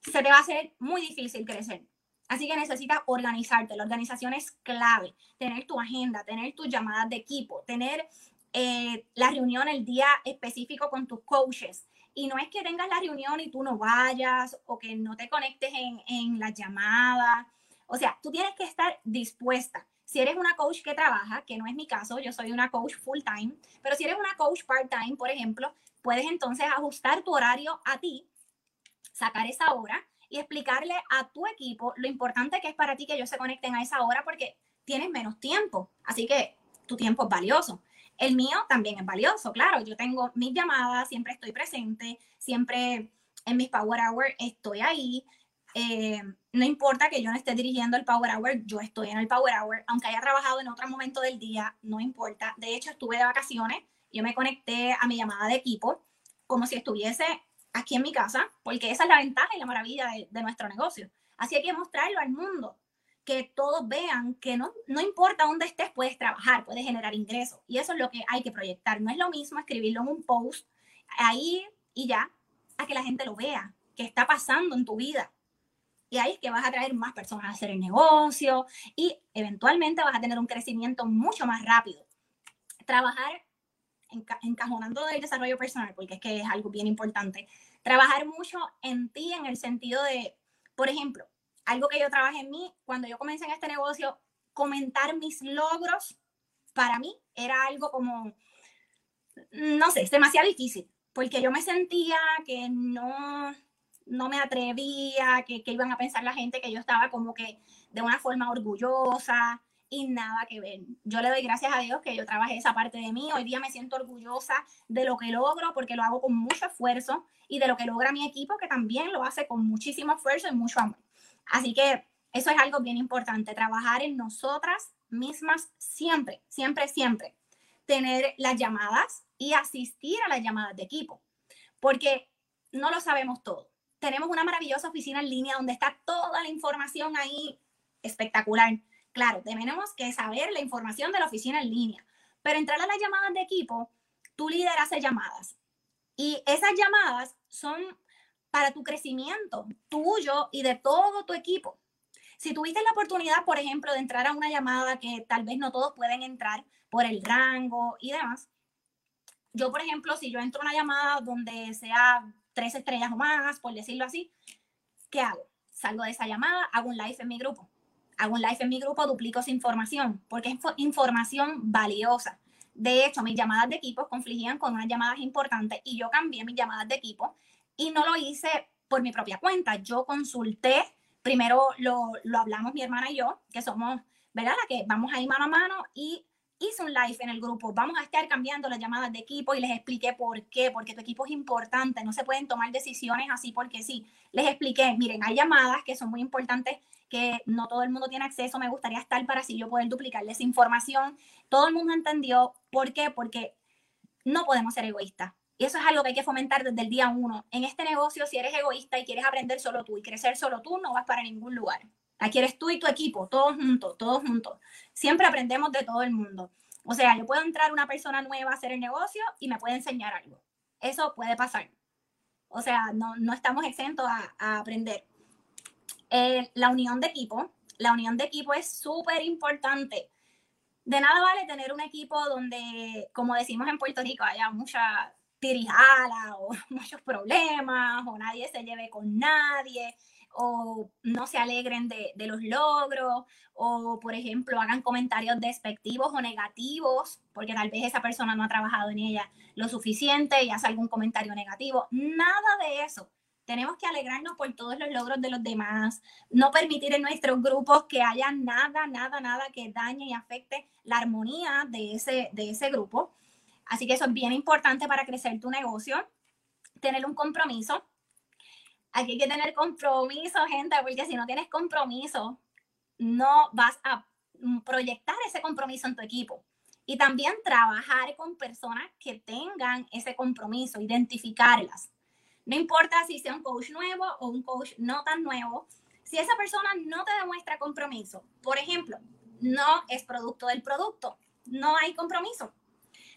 se te va a hacer muy difícil crecer. Así que necesitas organizarte. La organización es clave. Tener tu agenda, tener tus llamadas de equipo, tener eh, la reunión el día específico con tus coaches. Y no es que tengas la reunión y tú no vayas o que no te conectes en, en la llamada. O sea, tú tienes que estar dispuesta. Si eres una coach que trabaja, que no es mi caso, yo soy una coach full time, pero si eres una coach part time, por ejemplo, puedes entonces ajustar tu horario a ti, sacar esa hora y explicarle a tu equipo lo importante que es para ti que ellos se conecten a esa hora porque tienes menos tiempo. Así que tu tiempo es valioso. El mío también es valioso, claro. Yo tengo mis llamadas, siempre estoy presente, siempre en mis Power Hour estoy ahí. Eh, no importa que yo no esté dirigiendo el Power Hour, yo estoy en el Power Hour, aunque haya trabajado en otro momento del día, no importa. De hecho, estuve de vacaciones, yo me conecté a mi llamada de equipo como si estuviese aquí en mi casa, porque esa es la ventaja y la maravilla de, nuestro negocio. Así hay que mostrarlo al mundo, que todos vean que no, no importa dónde estés, puedes trabajar, puedes generar ingresos. Y eso es lo que hay que proyectar. No es lo mismo escribirlo en un post ahí y ya, a que la gente lo vea, que está pasando en tu vida. Y ahí es que vas a traer más personas a hacer el negocio y eventualmente vas a tener un crecimiento mucho más rápido. Trabajar encajonando el desarrollo personal, porque es que es algo bien importante, trabajar mucho en ti en el sentido de, por ejemplo, algo que yo trabajé en mí, cuando yo comencé en este negocio, comentar mis logros, para mí era algo como, no sé, es demasiado difícil, porque yo me sentía que no, no me atrevía, que, que iban a pensar la gente que yo estaba como que de una forma orgullosa, y nada que ver. Yo le doy gracias a Dios que yo trabajé esa parte de mí. Hoy día me siento orgullosa de lo que logro porque lo hago con mucho esfuerzo y de lo que logra mi equipo que también lo hace con muchísimo esfuerzo y mucho amor. Así que eso es algo bien importante, trabajar en nosotras mismas siempre, siempre, siempre. Tener las llamadas y asistir a las llamadas de equipo, porque no lo sabemos todo. Tenemos una maravillosa oficina en línea donde está toda la información ahí espectacular Claro, tenemos que saber la información de la oficina en línea, pero entrar a las llamadas de equipo, tu líder hace llamadas y esas llamadas son para tu crecimiento tuyo y de todo tu equipo. Si tuviste la oportunidad, por ejemplo, de entrar a una llamada que tal vez no todos pueden entrar por el rango y demás, yo, por ejemplo, si yo entro a una llamada donde sea tres estrellas o más, por decirlo así, ¿qué hago? Salgo de esa llamada, hago un live en mi grupo hago un live en mi grupo, duplico esa información, porque es información valiosa. De hecho, mis llamadas de equipo confligían con unas llamadas importantes y yo cambié mis llamadas de equipo y no lo hice por mi propia cuenta. Yo consulté, primero lo, lo hablamos mi hermana y yo, que somos, ¿verdad? La que vamos ahí mano a mano y hice un live en el grupo, vamos a estar cambiando las llamadas de equipo y les expliqué por qué, porque tu equipo es importante, no se pueden tomar decisiones así porque sí. Les expliqué, miren, hay llamadas que son muy importantes que no todo el mundo tiene acceso, me gustaría estar para así yo poder duplicarles información. Todo el mundo entendió por qué, porque no podemos ser egoístas. Y eso es algo que hay que fomentar desde el día uno. En este negocio, si eres egoísta y quieres aprender solo tú y crecer solo tú, no vas para ningún lugar. Aquí eres tú y tu equipo, todos juntos, todos juntos. Siempre aprendemos de todo el mundo. O sea, yo puedo entrar una persona nueva a hacer el negocio y me puede enseñar algo. Eso puede pasar. O sea, no, no estamos exentos a, a aprender. Eh, la unión de equipo. La unión de equipo es súper importante. De nada vale tener un equipo donde, como decimos en Puerto Rico, haya mucha tirijala o muchos problemas o nadie se lleve con nadie o no se alegren de, de, los logros, o por ejemplo hagan comentarios despectivos o negativos, porque tal vez esa persona no ha trabajado en ella lo suficiente y hace algún comentario negativo. Nada de eso. Tenemos que alegrarnos por todos los logros de los demás, no permitir en nuestros grupos que haya nada, nada, nada que dañe y afecte la armonía de ese, de ese grupo. Así que eso es bien importante para crecer tu negocio, tener un compromiso Aquí hay que tener compromiso, gente, porque si no tienes compromiso, no vas a proyectar ese compromiso en tu equipo. Y también trabajar con personas que tengan ese compromiso, identificarlas. No importa si sea un coach nuevo o un coach no tan nuevo, si esa persona no te demuestra compromiso, por ejemplo, no es producto del producto, no hay compromiso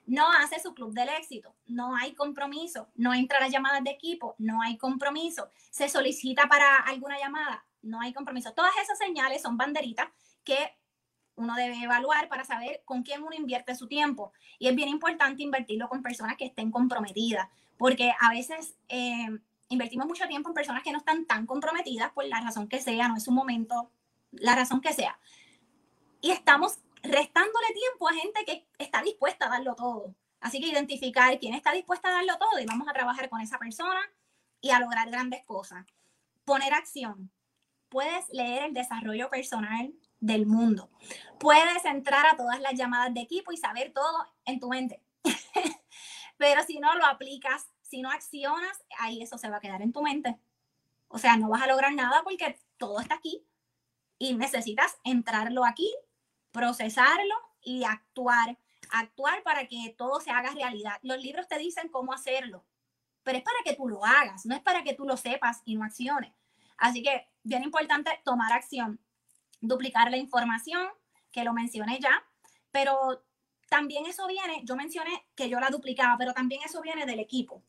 no hace su club del éxito, no hay compromiso, no entra a las llamadas de equipo, no hay compromiso, se solicita para alguna llamada, no hay compromiso. Todas esas señales son banderitas que uno debe evaluar para saber con quién uno invierte su tiempo. Y es bien importante invertirlo con personas que estén comprometidas, porque a veces eh, invertimos mucho tiempo en personas que no están tan comprometidas por la razón que sea, no es un momento, la razón que sea. Y estamos restándole tiempo a gente que está dispuesta a darlo todo. Así que identificar quién está dispuesta a darlo todo y vamos a trabajar con esa persona y a lograr grandes cosas. Poner acción. Puedes leer el desarrollo personal del mundo. Puedes entrar a todas las llamadas de equipo y saber todo en tu mente. Pero si no lo aplicas, si no accionas, ahí eso se va a quedar en tu mente. O sea, no vas a lograr nada porque todo está aquí y necesitas entrarlo aquí, procesarlo y actuar. Actuar para que todo se haga realidad. Los libros te dicen cómo hacerlo, pero es para que tú lo hagas, no es para que tú lo sepas y no acciones. Así que bien importante tomar acción duplicar la información, que lo mencioné ya, pero también eso viene, yo mencioné que yo la duplicaba, pero también eso viene del equipo.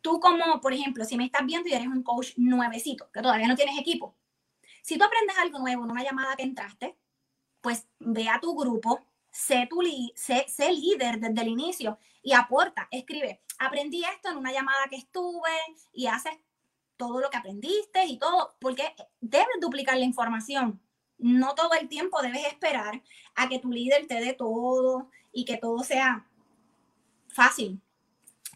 Tú como, por ejemplo, si me estás viendo y eres un coach nuevecito, que todavía no tienes equipo, si tú aprendes algo nuevo en una llamada que entraste, pues ve a tu grupo, sé, tu sé, sé líder desde el inicio y aporta, escribe, aprendí esto en una llamada que estuve y haces todo lo que aprendiste y todo, porque debes duplicar la información no todo el tiempo debes esperar a que tu líder te dé todo y que todo sea fácil.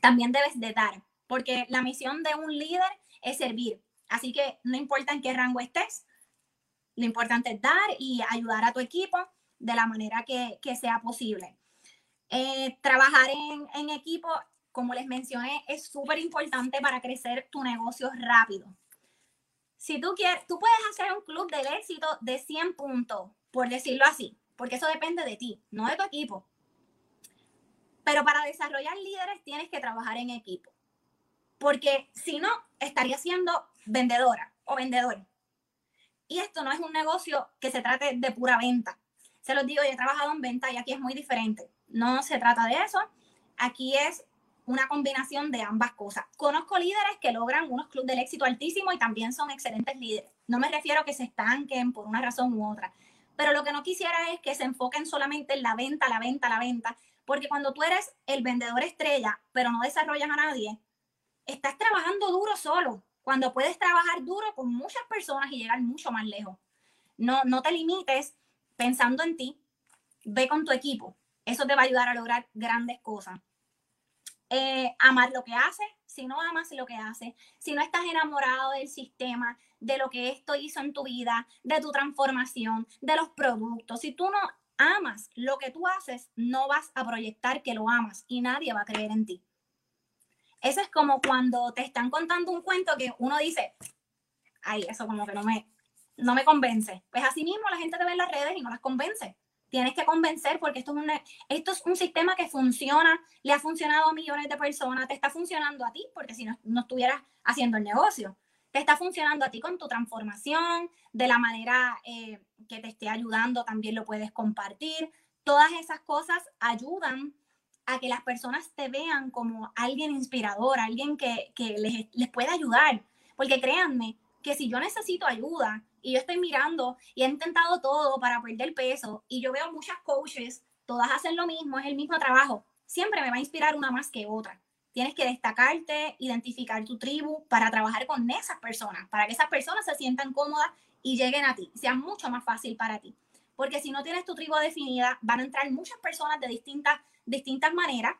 También debes de dar, porque la misión de un líder es servir. Así que no importa en qué rango estés, lo importante es dar y ayudar a tu equipo de la manera que, sea posible. Eh, trabajar en, en equipo, como les mencioné, es súper importante para crecer tu negocio rápido si tú quieres, tú puedes hacer un club del éxito de 100 puntos, por decirlo así, porque eso depende de ti, no de tu equipo. Pero para desarrollar líderes tienes que trabajar en equipo. Porque si no, estaría siendo vendedora o vendedor. Y esto no es un negocio que se trate de pura venta. Se los digo, yo he trabajado en venta y aquí es muy diferente. No se trata de eso. Aquí es una combinación de ambas cosas. Conozco líderes que logran unos clubes del éxito altísimo y también son excelentes líderes. No me refiero a que se estanquen por una razón u otra, pero lo que no quisiera es que se enfoquen solamente en la venta, la venta, la venta, porque cuando tú eres el vendedor estrella, pero no desarrollas a nadie, estás trabajando duro solo, cuando puedes trabajar duro con muchas personas y llegar mucho más lejos. No, no te limites pensando en ti, ve con tu equipo. Eso te va a ayudar a lograr grandes cosas. Eh, amar lo que hace, si no amas lo que hace, si no estás enamorado del sistema, de lo que esto hizo en tu vida, de tu transformación, de los productos, si tú no amas lo que tú haces, no vas a proyectar que lo amas y nadie va a creer en ti. Eso es como cuando te están contando un cuento que uno dice, ay, eso como que no me, no me convence. Pues así mismo la gente te ve en las redes y no las convence tienes que convencer porque esto es, esto es un sistema que funciona, le ha funcionado a millones de personas, te está funcionando a ti, porque si no, no estuvieras haciendo el negocio, te está funcionando a ti con tu transformación, de la manera eh, que te esté ayudando, también lo puedes compartir. Todas esas cosas ayudan a que las personas te vean como alguien inspirador, alguien que, que les, les pueda ayudar. Porque créanme que si yo necesito ayuda, y yo estoy mirando y he intentado todo para perder peso y yo veo muchas coaches, todas hacen lo mismo, es el mismo trabajo, siempre me va a inspirar una más que otra. Tienes que destacarte, identificar tu tribu para trabajar con esas personas, para que esas personas se sientan cómodas y lleguen a ti, sea mucho más fácil para ti. Porque si no tienes tu tribu definida, van a entrar muchas personas de distintas, distintas maneras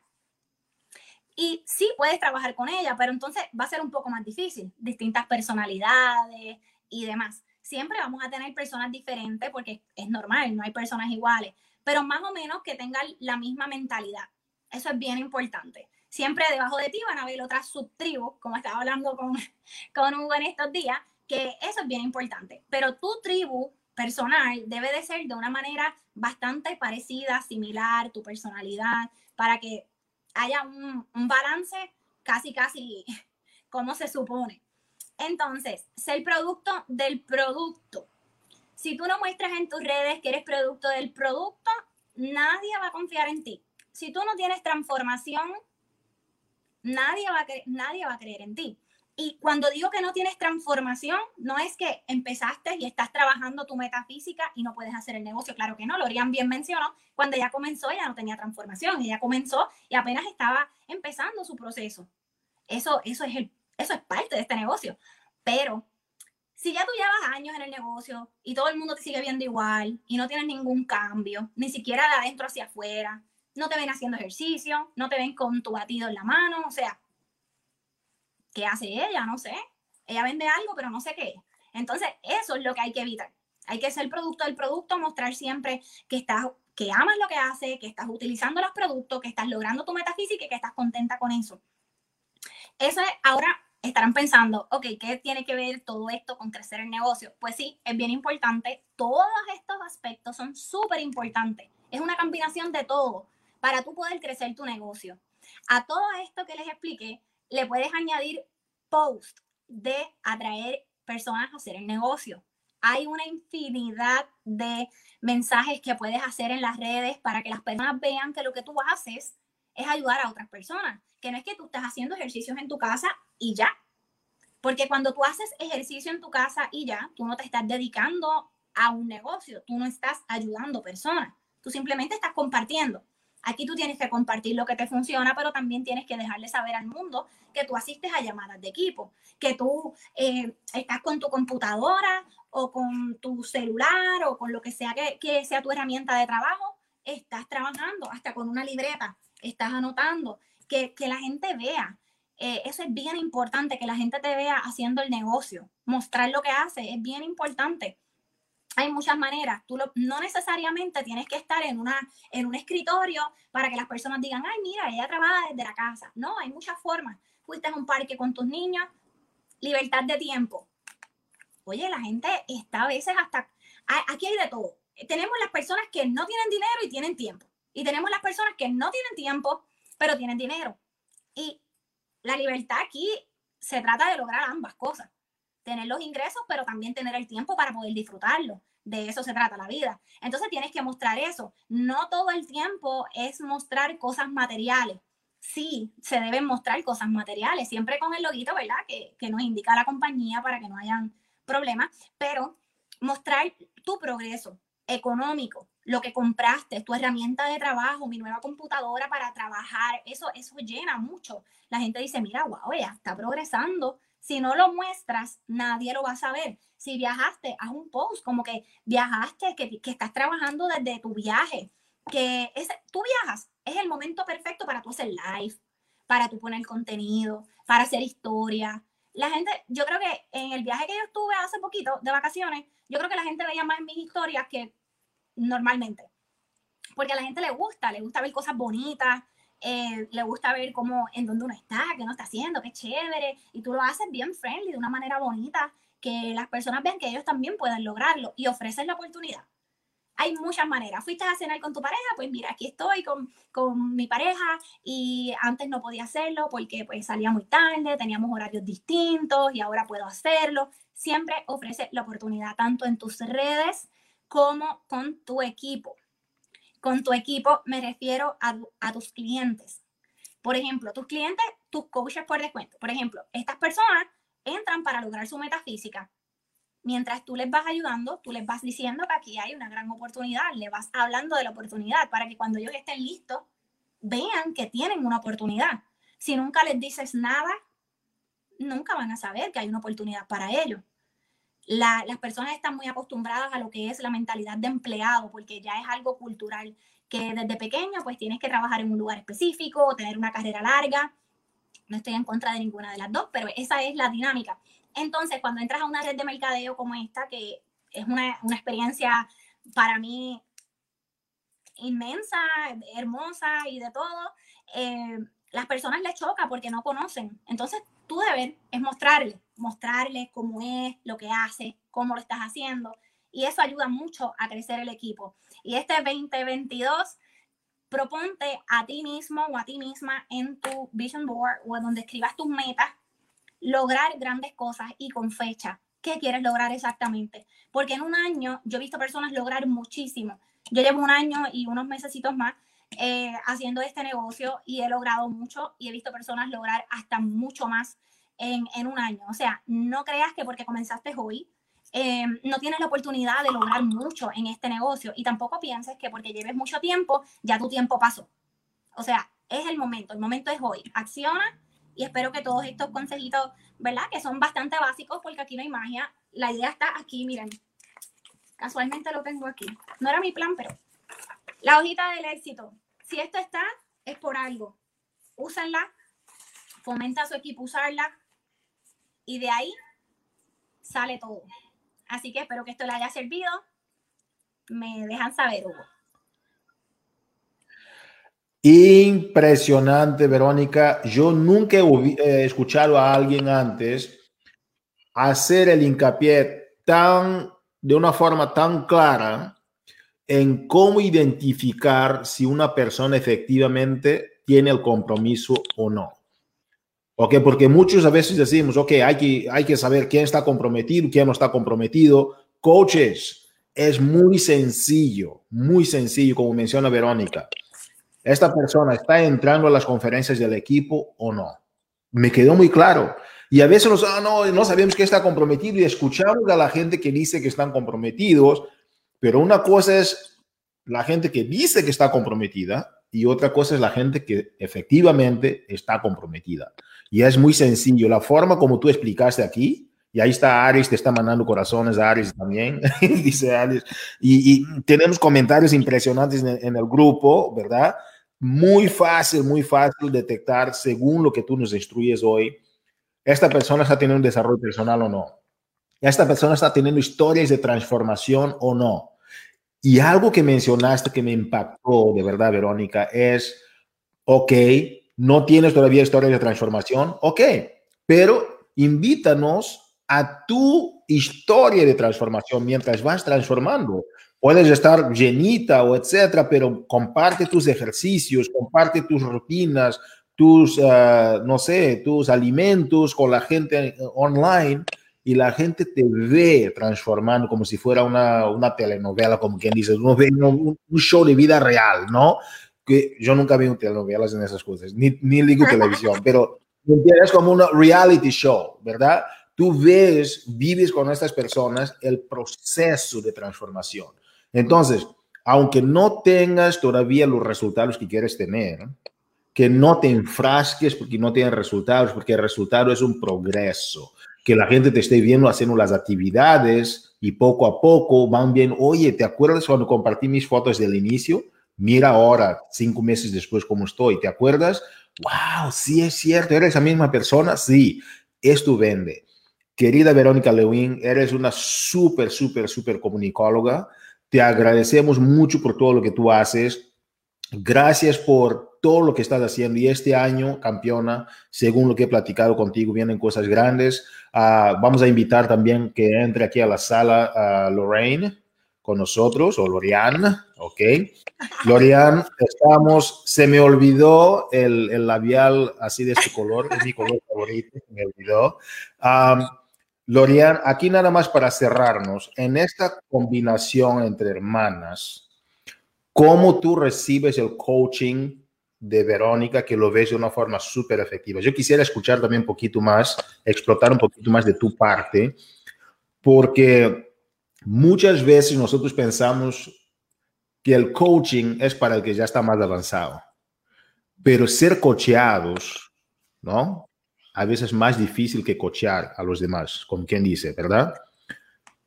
y sí puedes trabajar con ella, pero entonces va a ser un poco más difícil, distintas personalidades y demás. Siempre vamos a tener personas diferentes porque es normal, no hay personas iguales, pero más o menos que tengan la misma mentalidad. Eso es bien importante. Siempre debajo de ti van a haber otras subtribus, como estaba hablando con, con Hugo en estos días, que eso es bien importante. Pero tu tribu personal debe de ser de una manera bastante parecida, similar, tu personalidad, para que haya un, un balance casi, casi como se supone. Entonces, ser producto del producto. Si tú no muestras en tus redes que eres producto del producto, nadie va a confiar en ti. Si tú no tienes transformación, nadie va a, nadie va a creer en ti. Y cuando digo que no tienes transformación, no es que empezaste y estás trabajando tu metafísica y no puedes hacer el negocio. Claro que no, Lorian bien mencionó, cuando ella comenzó ya no tenía transformación, ella comenzó y apenas estaba empezando su proceso. Eso, eso, es, eso es parte de este negocio. Pero si ya tú llevas años en el negocio y todo el mundo te sigue viendo igual y no tienes ningún cambio, ni siquiera de adentro hacia afuera, no te ven haciendo ejercicio, no te ven con tu batido en la mano, o sea, ¿qué hace ella? No sé. Ella vende algo, pero no sé qué. Entonces, eso es lo que hay que evitar. Hay que ser producto del producto, mostrar siempre que estás, que amas lo que hace, que estás utilizando los productos, que estás logrando tu metafísica y que estás contenta con eso. Eso es, ahora estarán pensando, ok, ¿qué tiene que ver todo esto con crecer el negocio? Pues sí, es bien importante. Todos estos aspectos son súper importantes. Es una combinación de todo para tú poder crecer tu negocio. A todo esto que les expliqué, le puedes añadir post de atraer personas a hacer el negocio. Hay una infinidad de mensajes que puedes hacer en las redes para que las personas vean que lo que tú haces es ayudar a otras personas, que no es que tú estás haciendo ejercicios en tu casa y ya. Porque cuando tú haces ejercicio en tu casa y ya, tú no te estás dedicando a un negocio, tú no estás ayudando personas, tú simplemente estás compartiendo. Aquí tú tienes que compartir lo que te funciona, pero también tienes que dejarle saber al mundo que tú asistes a llamadas de equipo, que tú eh, estás con tu computadora o con tu celular o con lo que sea que, sea tu herramienta de trabajo, estás trabajando hasta con una libreta, estás anotando, que, la gente vea. Eh, eso es bien importante, que la gente te vea haciendo el negocio, mostrar lo que hace, es bien importante hay muchas maneras. Tú no necesariamente tienes que estar en, una, en un escritorio para que las personas digan, ay, mira, ella trabaja desde la casa. No, hay muchas formas. Fuiste a un parque con tus niños, libertad de tiempo. Oye, la gente está a veces hasta... Aquí hay de todo. Tenemos las personas que no tienen dinero y tienen tiempo. Y tenemos las personas que no tienen tiempo, pero tienen dinero. Y la libertad aquí se trata de lograr ambas cosas tener los ingresos, pero también tener el tiempo para poder disfrutarlo. De eso se trata la vida. Entonces tienes que mostrar eso. No todo el tiempo es mostrar cosas materiales. Sí, se deben mostrar cosas materiales, siempre con el loguito, ¿verdad? Que, que nos indica la compañía para que no hayan problemas, pero mostrar tu progreso económico, lo que compraste, tu herramienta de trabajo, mi nueva computadora para trabajar, eso, eso llena mucho. La gente dice, mira, wow, ella está progresando, si no lo muestras, nadie lo va a saber. Si viajaste, haz un post como que viajaste, que, estás trabajando desde tu viaje, que ese, tú viajas, es el momento perfecto para tú hacer live, para tú poner contenido, para hacer historia. La gente, yo creo que en el viaje que yo estuve hace poquito de vacaciones, yo creo que la gente veía más mis historias que normalmente. Porque a la gente le gusta, le gusta ver cosas bonitas, eh, le gusta ver cómo, en dónde uno está, qué uno está haciendo, qué chévere, y tú lo haces bien friendly, de una manera bonita, que las personas vean que ellos también pueden lograrlo y ofreces la oportunidad. Hay muchas maneras. Fuiste a cenar con tu pareja, pues mira, aquí estoy con, con mi pareja y antes no podía hacerlo porque pues salía muy tarde, teníamos horarios distintos y ahora puedo hacerlo. Siempre ofrece la oportunidad tanto en tus redes como con tu equipo. Con tu equipo me refiero a, tus clientes. Por ejemplo, tus clientes, tus coaches por descuento. Por ejemplo, estas personas entran para lograr su metafísica. Mientras tú les vas ayudando, tú les vas diciendo que aquí hay una gran oportunidad, le vas hablando de la oportunidad para que cuando ellos estén listos, vean que tienen una oportunidad. Si nunca les dices nada, nunca van a saber que hay una oportunidad para ellos las personas están muy acostumbradas a lo que es la mentalidad de empleado, porque ya es algo cultural, que desde pequeño pues tienes que trabajar en un lugar específico, o tener una carrera larga. No estoy en contra de ninguna de las dos, pero esa es la dinámica. Entonces, cuando entras a una red de mercadeo como esta, que es una, una experiencia para mí inmensa, hermosa y de todo, eh, las personas les choca porque no conocen. Entonces, tu deber es mostrarles, mostrarles cómo es, lo que hace, cómo lo estás haciendo. Y eso ayuda mucho a crecer el equipo. Y este 2022, proponte a ti mismo o a ti misma en tu vision board o en donde escribas tus metas, lograr grandes cosas y con fecha. ¿Qué quieres lograr exactamente? Porque en un año yo he visto personas lograr muchísimo. Yo llevo un año y unos mesecitos más eh, haciendo este negocio y he logrado mucho y he visto personas lograr hasta mucho más en, en un año. O sea, no creas que porque comenzaste hoy, eh, no tienes la oportunidad de lograr mucho en este negocio y tampoco pienses que porque lleves mucho tiempo, ya tu tiempo pasó. O sea, es el momento, el momento es hoy. Acciona y espero que todos estos consejitos, ¿verdad? Que son bastante básicos porque aquí no hay magia. La idea está aquí, miren. Casualmente lo tengo aquí. No era mi plan, pero la hojita del éxito. Si esto está, es por algo. Úsenla, fomenta a su equipo usarla y de ahí sale todo. Así que espero que esto le haya servido. Me dejan saber. Impresionante, Verónica. Yo nunca he escuchado a alguien antes hacer el hincapié tan, de una forma tan clara en cómo identificar si una persona efectivamente tiene el compromiso o no. ¿Ok? Porque muchos a veces decimos, ok, hay que, hay que saber quién está comprometido, quién no está comprometido. Coaches, es muy sencillo, muy sencillo, como menciona Verónica. ¿Esta persona está entrando a las conferencias del equipo o no? Me quedó muy claro. Y a veces nos, ah, no, no sabemos que está comprometido y escuchamos a la gente que dice que están comprometidos, pero una cosa es la gente que dice que está comprometida y otra cosa es la gente que efectivamente está comprometida. Y es muy sencillo. La forma como tú explicaste aquí, y ahí está Aris, te está mandando corazones a Aris también, dice Aris. Y, tenemos comentarios impresionantes en, el grupo, ¿verdad? Muy fácil, muy fácil detectar según lo que tú nos instruyes hoy. Esta persona está teniendo un desarrollo personal o no. Esta persona está teniendo historias de transformación o no. Y algo que mencionaste que me impactó de verdad, Verónica, es, ok, no tienes todavía historia de transformación, ok, pero invítanos a tu historia de transformación mientras vas transformando. Puedes estar llenita o etcétera, pero comparte tus ejercicios, comparte tus rutinas, tus, ah, no sé, tus alimentos con la gente online y la gente te ve transformando como si fuera una, una telenovela, como quien dice, uno ve un, un, show de vida real, ¿no? que yo nunca veo telenovelas en esas cosas, ni, ni televisión, pero es como una reality show, ¿verdad? Tú ves, vives con estas personas el proceso de transformación. Entonces, aunque no tengas todavía los resultados que quieres tener, que no te enfrasques porque no tienes resultados, porque el resultado es un progreso, que la gente te esté viendo haciendo las actividades y poco a poco van bien, oye, ¿te acuerdas cuando compartí mis fotos del inicio? mira ahora, cinco meses después, cómo estoy. ¿Te acuerdas? Wow, sí es cierto, eres la misma persona. Sí, esto vende. Querida Verónica Lewin, eres una súper, súper, súper comunicóloga. Te agradecemos mucho por todo lo que tú haces. Gracias por todo lo que estás haciendo. Y este año, campeona, según lo que he platicado contigo, vienen cosas grandes. Ah, vamos a invitar también que entre aquí a la sala a Lorraine con nosotros, o Lorian, ¿ok? Lorian, estamos, se me olvidó el, labial así de este color, es mi color favorito, me olvidó. Lorian, aquí nada más para cerrarnos, en esta combinación entre hermanas, ¿cómo tú recibes el coaching de Verónica, que lo ves de una forma súper efectiva? Yo quisiera escuchar también un poquito más, explotar un poquito más de tu parte, porque Muchas veces nosotros pensamos que el coaching es para el que ya está más avanzado, pero ser cocheados, ¿no? A veces es más difícil que cochear a los demás, como quien dice, ¿verdad?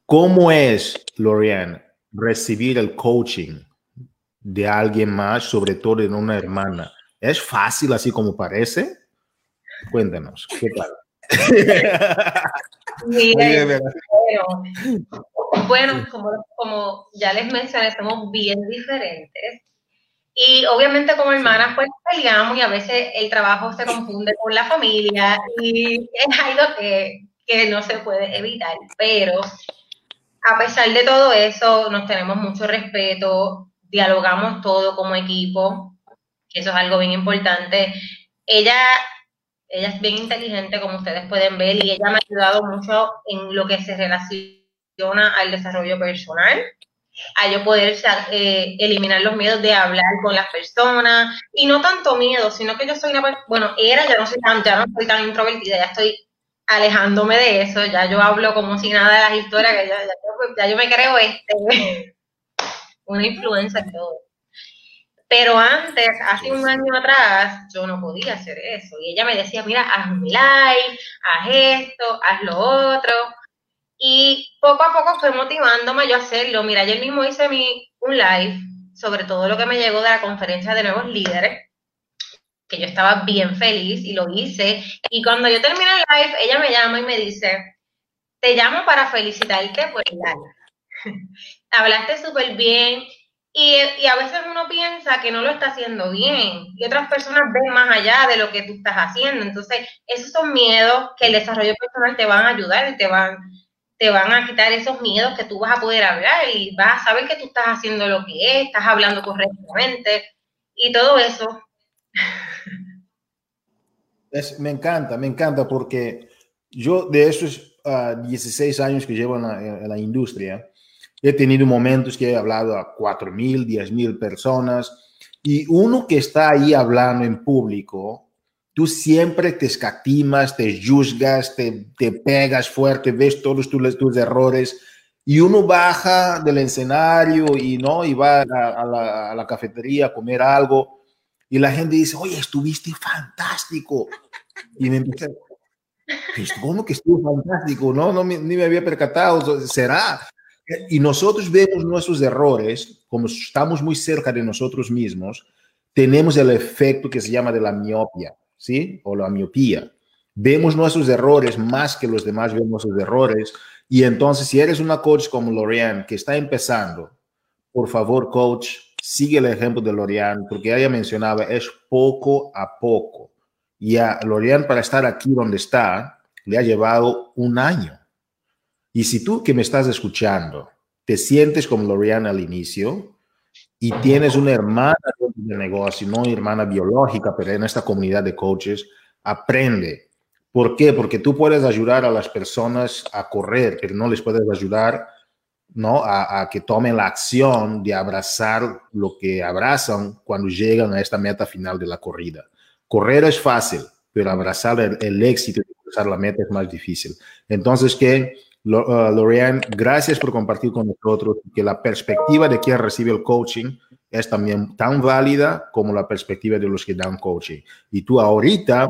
¿Cómo es, Lorian, recibir el coaching de alguien más, sobre todo de una hermana? ¿Es fácil así como parece? Cuéntanos, ¿qué tal? bueno, como, como ya les mencioné, somos bien diferentes. Y obviamente como hermanas pues peleamos y a veces el trabajo se confunde con la familia y es algo que, que no se puede evitar. Pero a pesar de todo eso, nos tenemos mucho respeto, dialogamos todo como equipo, que eso es algo bien importante. Ella ella es bien inteligente, como ustedes pueden ver, y ella me ha ayudado mucho en lo que se relaciona al desarrollo personal, a yo poder eh, eliminar los miedos de hablar con las personas, y no tanto miedo, sino que yo soy una bueno, era, ya no soy tan, ya no soy tan introvertida, ya estoy alejándome de eso, ya yo hablo como si nada de las historias, que ya, ya, yo me creo este, una influencia en todo. Pero antes, hace un año atrás, yo no podía hacer eso. Y ella me decía, mira, haz un live, haz esto, haz lo otro. Y poco a poco fue motivándome yo a hacerlo. Mira, yo mismo hice mi, un live sobre todo lo que me llegó de la conferencia de nuevos líderes, que yo estaba bien feliz y lo hice. Y cuando yo terminé el live, ella me llama y me dice, te llamo para felicitarte por el live. Hablaste súper bien, y, a veces uno piensa que no lo está haciendo bien y otras personas ven más allá de lo que tú estás haciendo. Entonces, esos son miedos que el desarrollo personal te van a ayudar y te van, te van a quitar esos miedos que tú vas a poder hablar y vas a saber que tú estás haciendo lo que es, estás hablando correctamente y todo eso. me encanta, me encanta porque yo de esos 16 ah, años que llevo en la industria, He tenido momentos que he hablado a 4.000, 10.000 personas y uno que está ahí hablando en público, tú siempre te escatimas, te juzgas, te, te pegas fuerte, ves todos tus, tus errores y uno baja del escenario y no y va a, la, a, la, cafetería a comer algo y la gente dice, oye, estuviste fantástico. Y me empieza, ¿cómo que estuvo fantástico? No, no ni me había percatado, será. Y nosotros vemos nuestros errores, como estamos muy cerca de nosotros mismos, tenemos el efecto que se llama de la miopia, ¿sí? O la miopía. Vemos nuestros errores más que los demás vemos nuestros errores. Y entonces, si eres una coach como Lorian, que está empezando, por favor, coach, sigue el ejemplo de Lorian, porque ella mencionaba, es poco a poco. Y a Lorian, para estar aquí donde está, le ha llevado un año y si tú que me estás escuchando te sientes como Loriana al inicio y tienes una hermana de negocio, no hermana biológica, pero en esta comunidad de coaches, aprende. ¿Por qué? Porque tú puedes ayudar a las personas a correr, pero no les puedes ayudar ¿no? A, a, que tomen la acción de abrazar lo que abrazan cuando llegan a esta meta final de la corrida. Correr es fácil, pero abrazar el, el éxito y abrazar la meta es más difícil. Entonces, que Lorian, gracias por compartir con nosotros que la perspectiva de quien recibe el coaching es también tan válida como la perspectiva de los que dan coaching. Y tú ahorita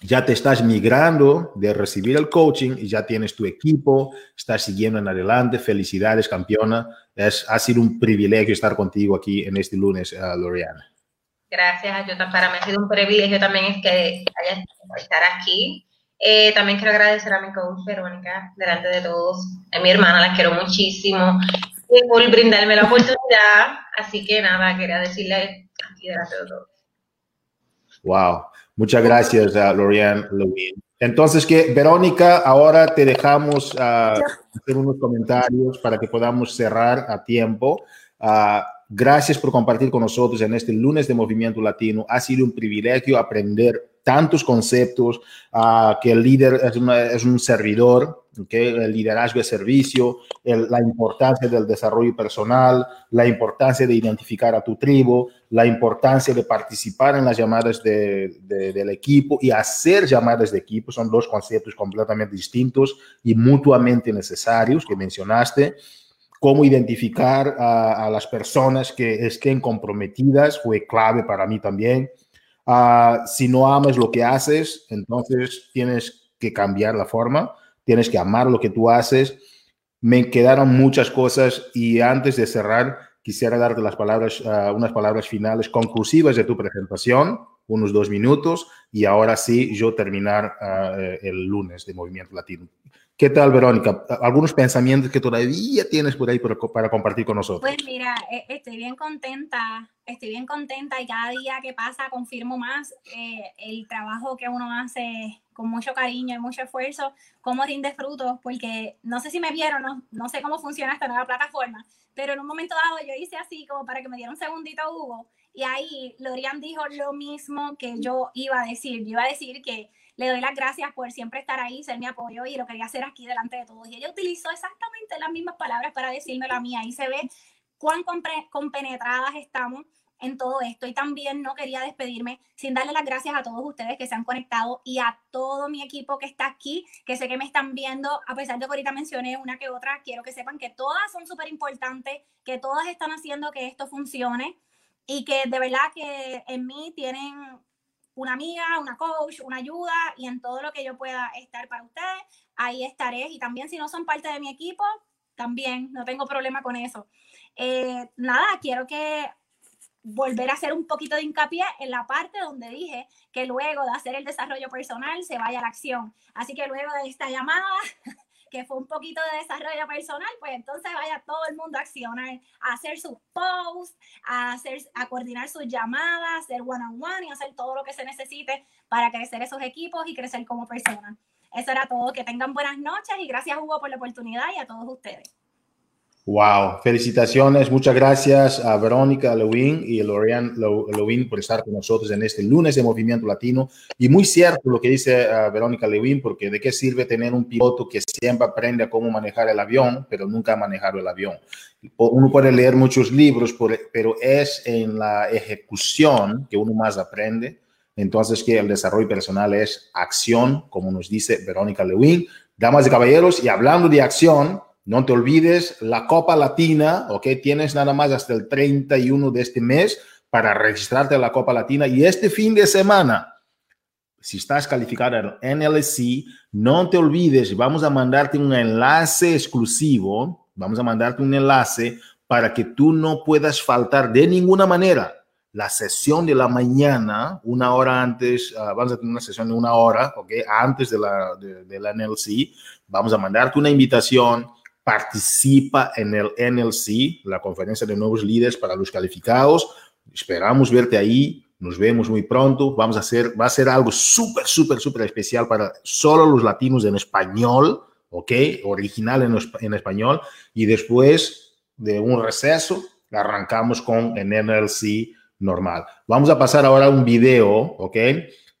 ya te estás migrando de recibir el coaching y ya tienes tu equipo, estás siguiendo en adelante. Felicidades, campeona. Es, ha sido un privilegio estar contigo aquí en este lunes, uh, Lorian. Gracias, yo para mí ha sido un privilegio también es que estar aquí eh, también quiero agradecer a mi coach Verónica, delante de todos, a mi hermana, la quiero muchísimo, por brindarme la oportunidad. Así que nada, quería decirle aquí delante de todos. Wow, muchas gracias a Lorian Entonces, que Verónica, ahora te dejamos uh, hacer unos comentarios para que podamos cerrar a tiempo. Uh, gracias por compartir con nosotros en este lunes de Movimiento Latino. Ha sido un privilegio aprender tantos conceptos, que el líder es, un servidor, que el liderazgo es servicio, la importancia del desarrollo personal, la importancia de identificar a tu tribu, la importancia de participar en las llamadas de, del equipo y hacer llamadas de equipo, son dos conceptos completamente distintos y mutuamente necesarios que mencionaste. Cómo identificar a, a, las personas que estén comprometidas fue clave para mí también. Uh, si no amas lo que haces, entonces tienes que cambiar la forma, tienes que amar lo que tú haces. Me quedaron muchas cosas y antes de cerrar, quisiera darte las palabras, uh, unas palabras finales conclusivas de tu presentación, unos dos minutos, y ahora sí, yo terminar uh, el lunes de Movimiento Latino. ¿Qué tal, Verónica? ¿Algunos pensamientos que todavía tienes por ahí para, compartir con nosotros? Pues mira, e, estoy bien contenta, estoy bien contenta y cada día que pasa confirmo más eh, el trabajo que uno hace con mucho cariño y mucho esfuerzo, cómo rinde frutos, porque no sé si me vieron, no, no sé cómo funciona esta nueva plataforma, pero en un momento dado yo hice así como para que me diera un segundito Hugo y ahí Lorian dijo lo mismo que yo iba a decir. Yo iba a decir que le doy las gracias por siempre estar ahí, ser mi apoyo y lo quería hacer aquí delante de todos. Y ella utilizó exactamente las mismas palabras para decírmelo a mí. Ahí se ve cuán compenetradas estamos en todo esto. Y también no quería despedirme sin darle las gracias a todos ustedes que se han conectado y a todo mi equipo que está aquí, que sé que me están viendo, a pesar de que ahorita mencioné una que otra, quiero que sepan que todas son súper importantes, que todas están haciendo que esto funcione y que de verdad que en mí tienen una amiga, una coach, una ayuda y en todo lo que yo pueda estar para ustedes, ahí estaré. Y también si no son parte de mi equipo, también no tengo problema con eso. Eh, nada, quiero que volver a hacer un poquito de hincapié en la parte donde dije que luego de hacer el desarrollo personal se vaya a la acción. Así que luego de esta llamada que fue un poquito de desarrollo personal, pues entonces vaya todo el mundo a accionar, a hacer sus posts, a, hacer, a coordinar sus llamadas, a hacer one-on-one y hacer todo lo que se necesite para crecer esos equipos y crecer como persona. Eso era todo. Que tengan buenas noches y gracias Hugo por la oportunidad y a todos ustedes. Wow, felicitaciones, muchas gracias a Verónica Lewin y Lorian Lewin por estar con nosotros en este lunes de Movimiento Latino. Y muy cierto lo que dice uh, Verónica Lewin, porque de qué sirve tener un piloto que siempre aprende a cómo manejar el avión, pero nunca ha manejado el avión. Uno puede leer muchos libros, pero es en la ejecución que uno más aprende. Entonces, que el desarrollo personal es acción, como nos dice Verónica Lewin. Damas y caballeros, y hablando de acción, no te olvides la Copa Latina, ¿ok? Tienes nada más hasta el 31 de este mes para registrarte a la Copa Latina y este fin de semana, si estás calificado en NLC, no te olvides, vamos a mandarte un enlace exclusivo, vamos a mandarte un enlace para que tú no puedas faltar de ninguna manera la sesión de la mañana, una hora antes, uh, vamos a tener una sesión de una hora, ¿ok? Antes de la, de, de la NLC, vamos a mandarte una invitación participa en el NLC, la conferencia de nuevos líderes para los calificados. Esperamos verte ahí. Nos vemos muy pronto. Vamos a hacer, va a ser algo súper, súper, súper especial para solo los latinos en español, ¿ok? Original en, en español. Y después de un receso, arrancamos con el NLC normal. Vamos a pasar ahora un video, ¿ok?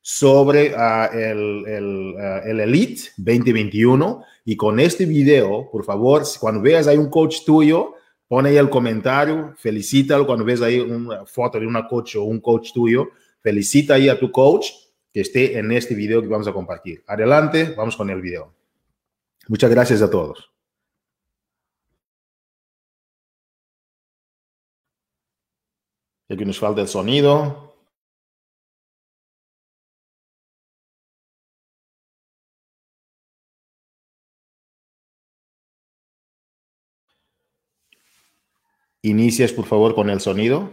Sobre uh, el, el, uh, el Elite 2021 y con este video, por favor, cuando veas ahí un coach tuyo, pon ahí el comentario, felicítalo cuando ves ahí una foto de una coach o un coach tuyo, felicita ahí a tu coach que esté en este video que vamos a compartir. Adelante, vamos con el video. Muchas gracias a todos. Aquí nos falta el sonido. Inicias, por favor, con el sonido.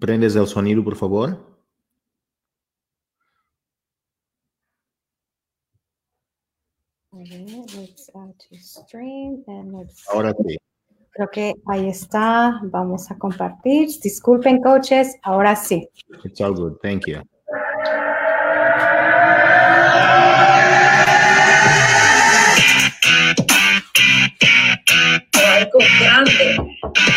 Prendes el sonido, por favor. Ahora sí. Creo que ahí está. Vamos a compartir. Disculpen, coaches. Ahora sí. It's all good. Thank you. Grande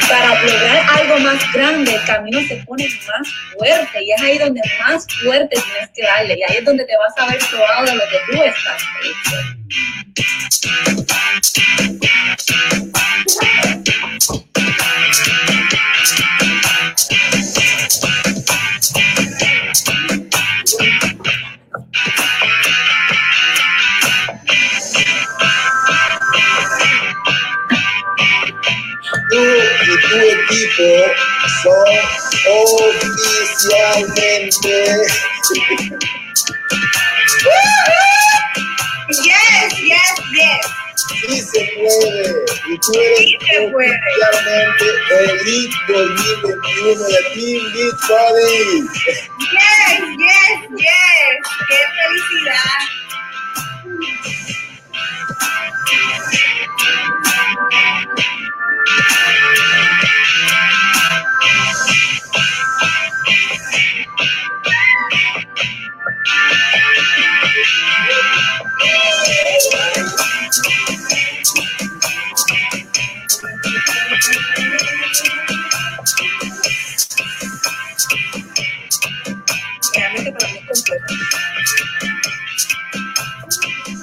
para lograr algo más grande, el camino se pone más fuerte y es ahí donde más fuerte tienes que darle y ahí es donde te vas a ver probado de lo que tú estás tu equipo son oficialmente. Yes, yes, yes. Sí se puede. Y tú eres Sí oficialmente Elite 2021 de Team Beach Body. Yes, yes, yes. Qué felicidad.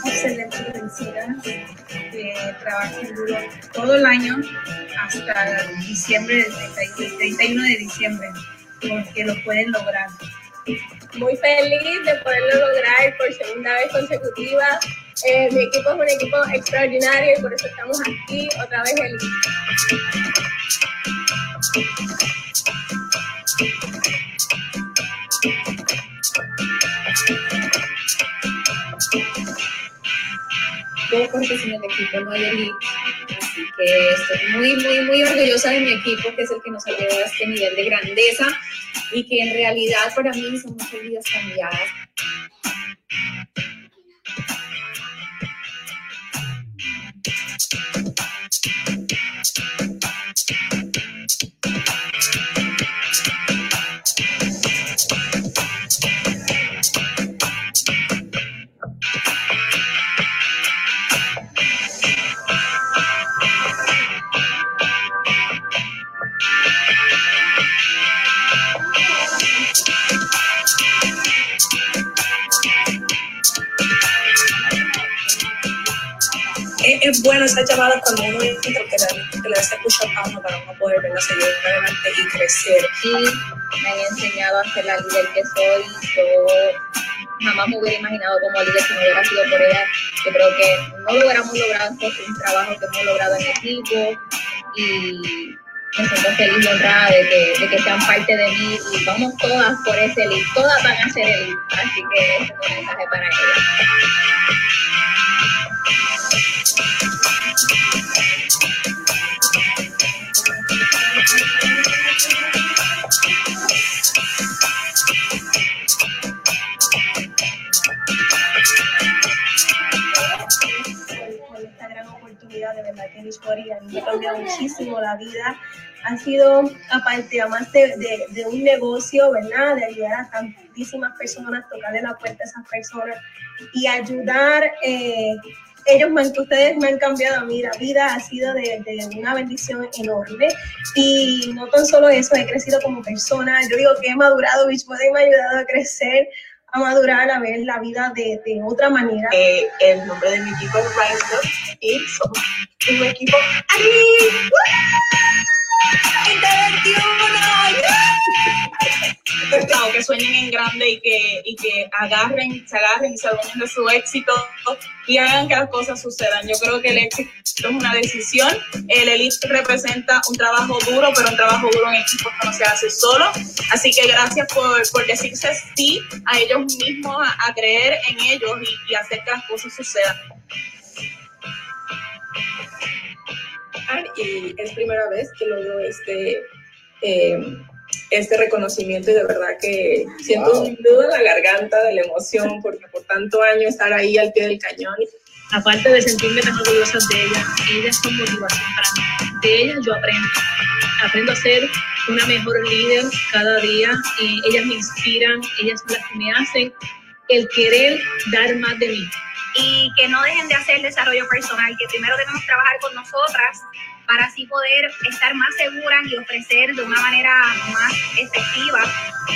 Excelente felicidad. Que trabajen duro todo el año hasta diciembre del 31, el 31 de diciembre, porque lo pueden lograr. muy feliz de poderlo lograr por segunda vez consecutiva. Eh, mi equipo es un equipo extraordinario y por eso estamos aquí otra vez el Pocos en el equipo, no hay elite. Así que estoy muy, muy, muy orgullosa de mi equipo, que es el que nos ha llevado a este nivel de grandeza y que en realidad para mí son muchas vidas cambiadas. Es, bueno esa llamada cuando uno entra que realmente le da push up para uno poder verla seguir adelante y crecer. y me han enseñado a ser la líder que soy. Yo jamás me hubiera imaginado como líder si no hubiera sido por ella. Yo creo que no lo hubiéramos logrado, es un trabajo que hemos logrado en equipo y me siento feliz y honrada de que, sean parte de mí y vamos todas por ese lead, todas van a ser el lead, así que es un mensaje para ellas. Me ha cambiado muchísimo la vida. Ha sido, aparte, además de, de, de un negocio, ¿verdad? De ayudar a tantísimas personas, tocarle la puerta a esas personas y ayudar. Eh, ellos, me ustedes me han cambiado a mí la vida, ha sido de, de una bendición enorme. Y no tan solo eso, he crecido como persona. Yo digo que he madurado, Beach Body me ha ayudado a crecer, a madurar, a ver la vida de, de otra manera. Eh, el nombre de mi equipo es Rise y somos un equipo ¡Ay! ¡Woo! 2021 Claro, que sueñen en grande y que, y que agarren, se agarren y se adueñen de su éxito y hagan que las cosas sucedan. Yo creo que el éxito es una decisión. El Elite representa un trabajo duro, pero un trabajo duro en equipo que no se hace solo. Así que gracias por, por decirse sí a ellos mismos, a, creer en ellos y hacer que las cosas sucedan. Y es primera vez que logro este, eh, este reconocimiento y de verdad que siento Wow. un nudo en la garganta de la emoción porque por tanto año estar ahí al pie del cañón aparte de sentirme tan orgullosa de ellas, ellas son motivación para mí. De ellas yo aprendo. Aprendo a ser una mejor líder cada día. y ellas me inspiran, ellas son las que me hacen el querer dar más de mí. Y que no dejen de hacer desarrollo personal, que primero debemos trabajar con nosotras para así poder estar más seguras y ofrecer de una manera más efectiva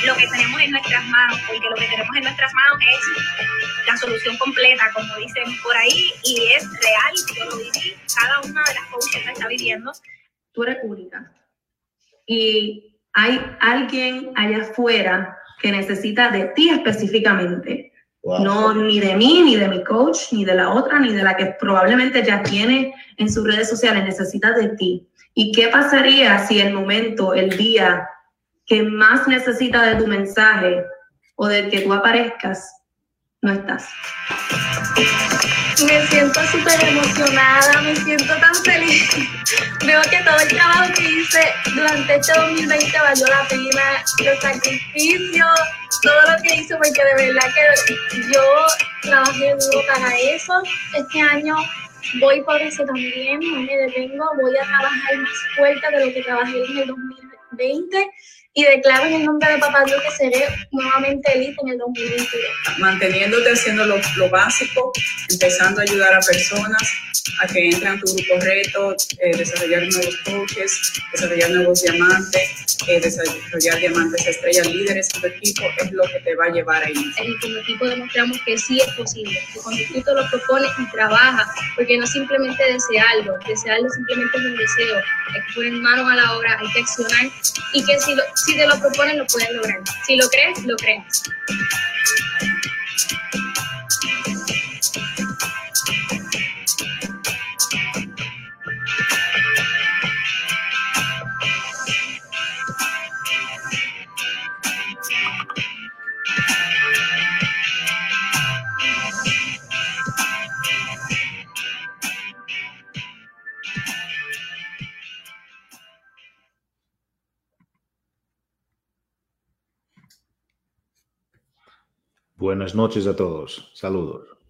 lo que tenemos en nuestras manos, porque lo que tenemos en nuestras manos es la solución completa, como dicen por ahí, y es real, yo lo viví, cada una de las coaches la está viviendo. tú eres única. Y hay alguien allá afuera que necesita de ti específicamente. No ni de mí, ni de mi coach, ni de la otra, ni de la que probablemente ya tiene en sus redes sociales. Necesita de ti. ¿Y qué pasaría si el momento, el día que más necesita de tu mensaje o del que tú aparezcas, no estás? Me siento súper emocionada, me siento tan feliz. Veo que todo el trabajo que hice durante este 2020 valió la pena, los sacrificios, todo lo que hice, porque de verdad que yo trabajé duro para eso. Este año voy por eso también, no me detengo, voy a trabajar más fuerte de lo que trabajé en el 2020 y declaro en el nombre de Papá Dios que seré nuevamente elite en el 2022. Manteniéndote haciendo lo, lo básico, empezando a ayudar a personas a que entren a tu grupo reto, eh, desarrollar nuevos coaches, desarrollar nuevos diamantes, eh, desarrollar diamantes estrellas líderes en tu equipo, es lo que te va a llevar ahí. En tu equipo demostramos que sí es posible, que cuando tú te lo propones y trabajas, porque no simplemente desearlo, desearlo simplemente es un deseo, hay que poner manos a la obra, hay que accionar y que si, lo, si te lo propones lo puedes lograr. Si lo crees, lo crees. Buenas noches a todos. Saludos.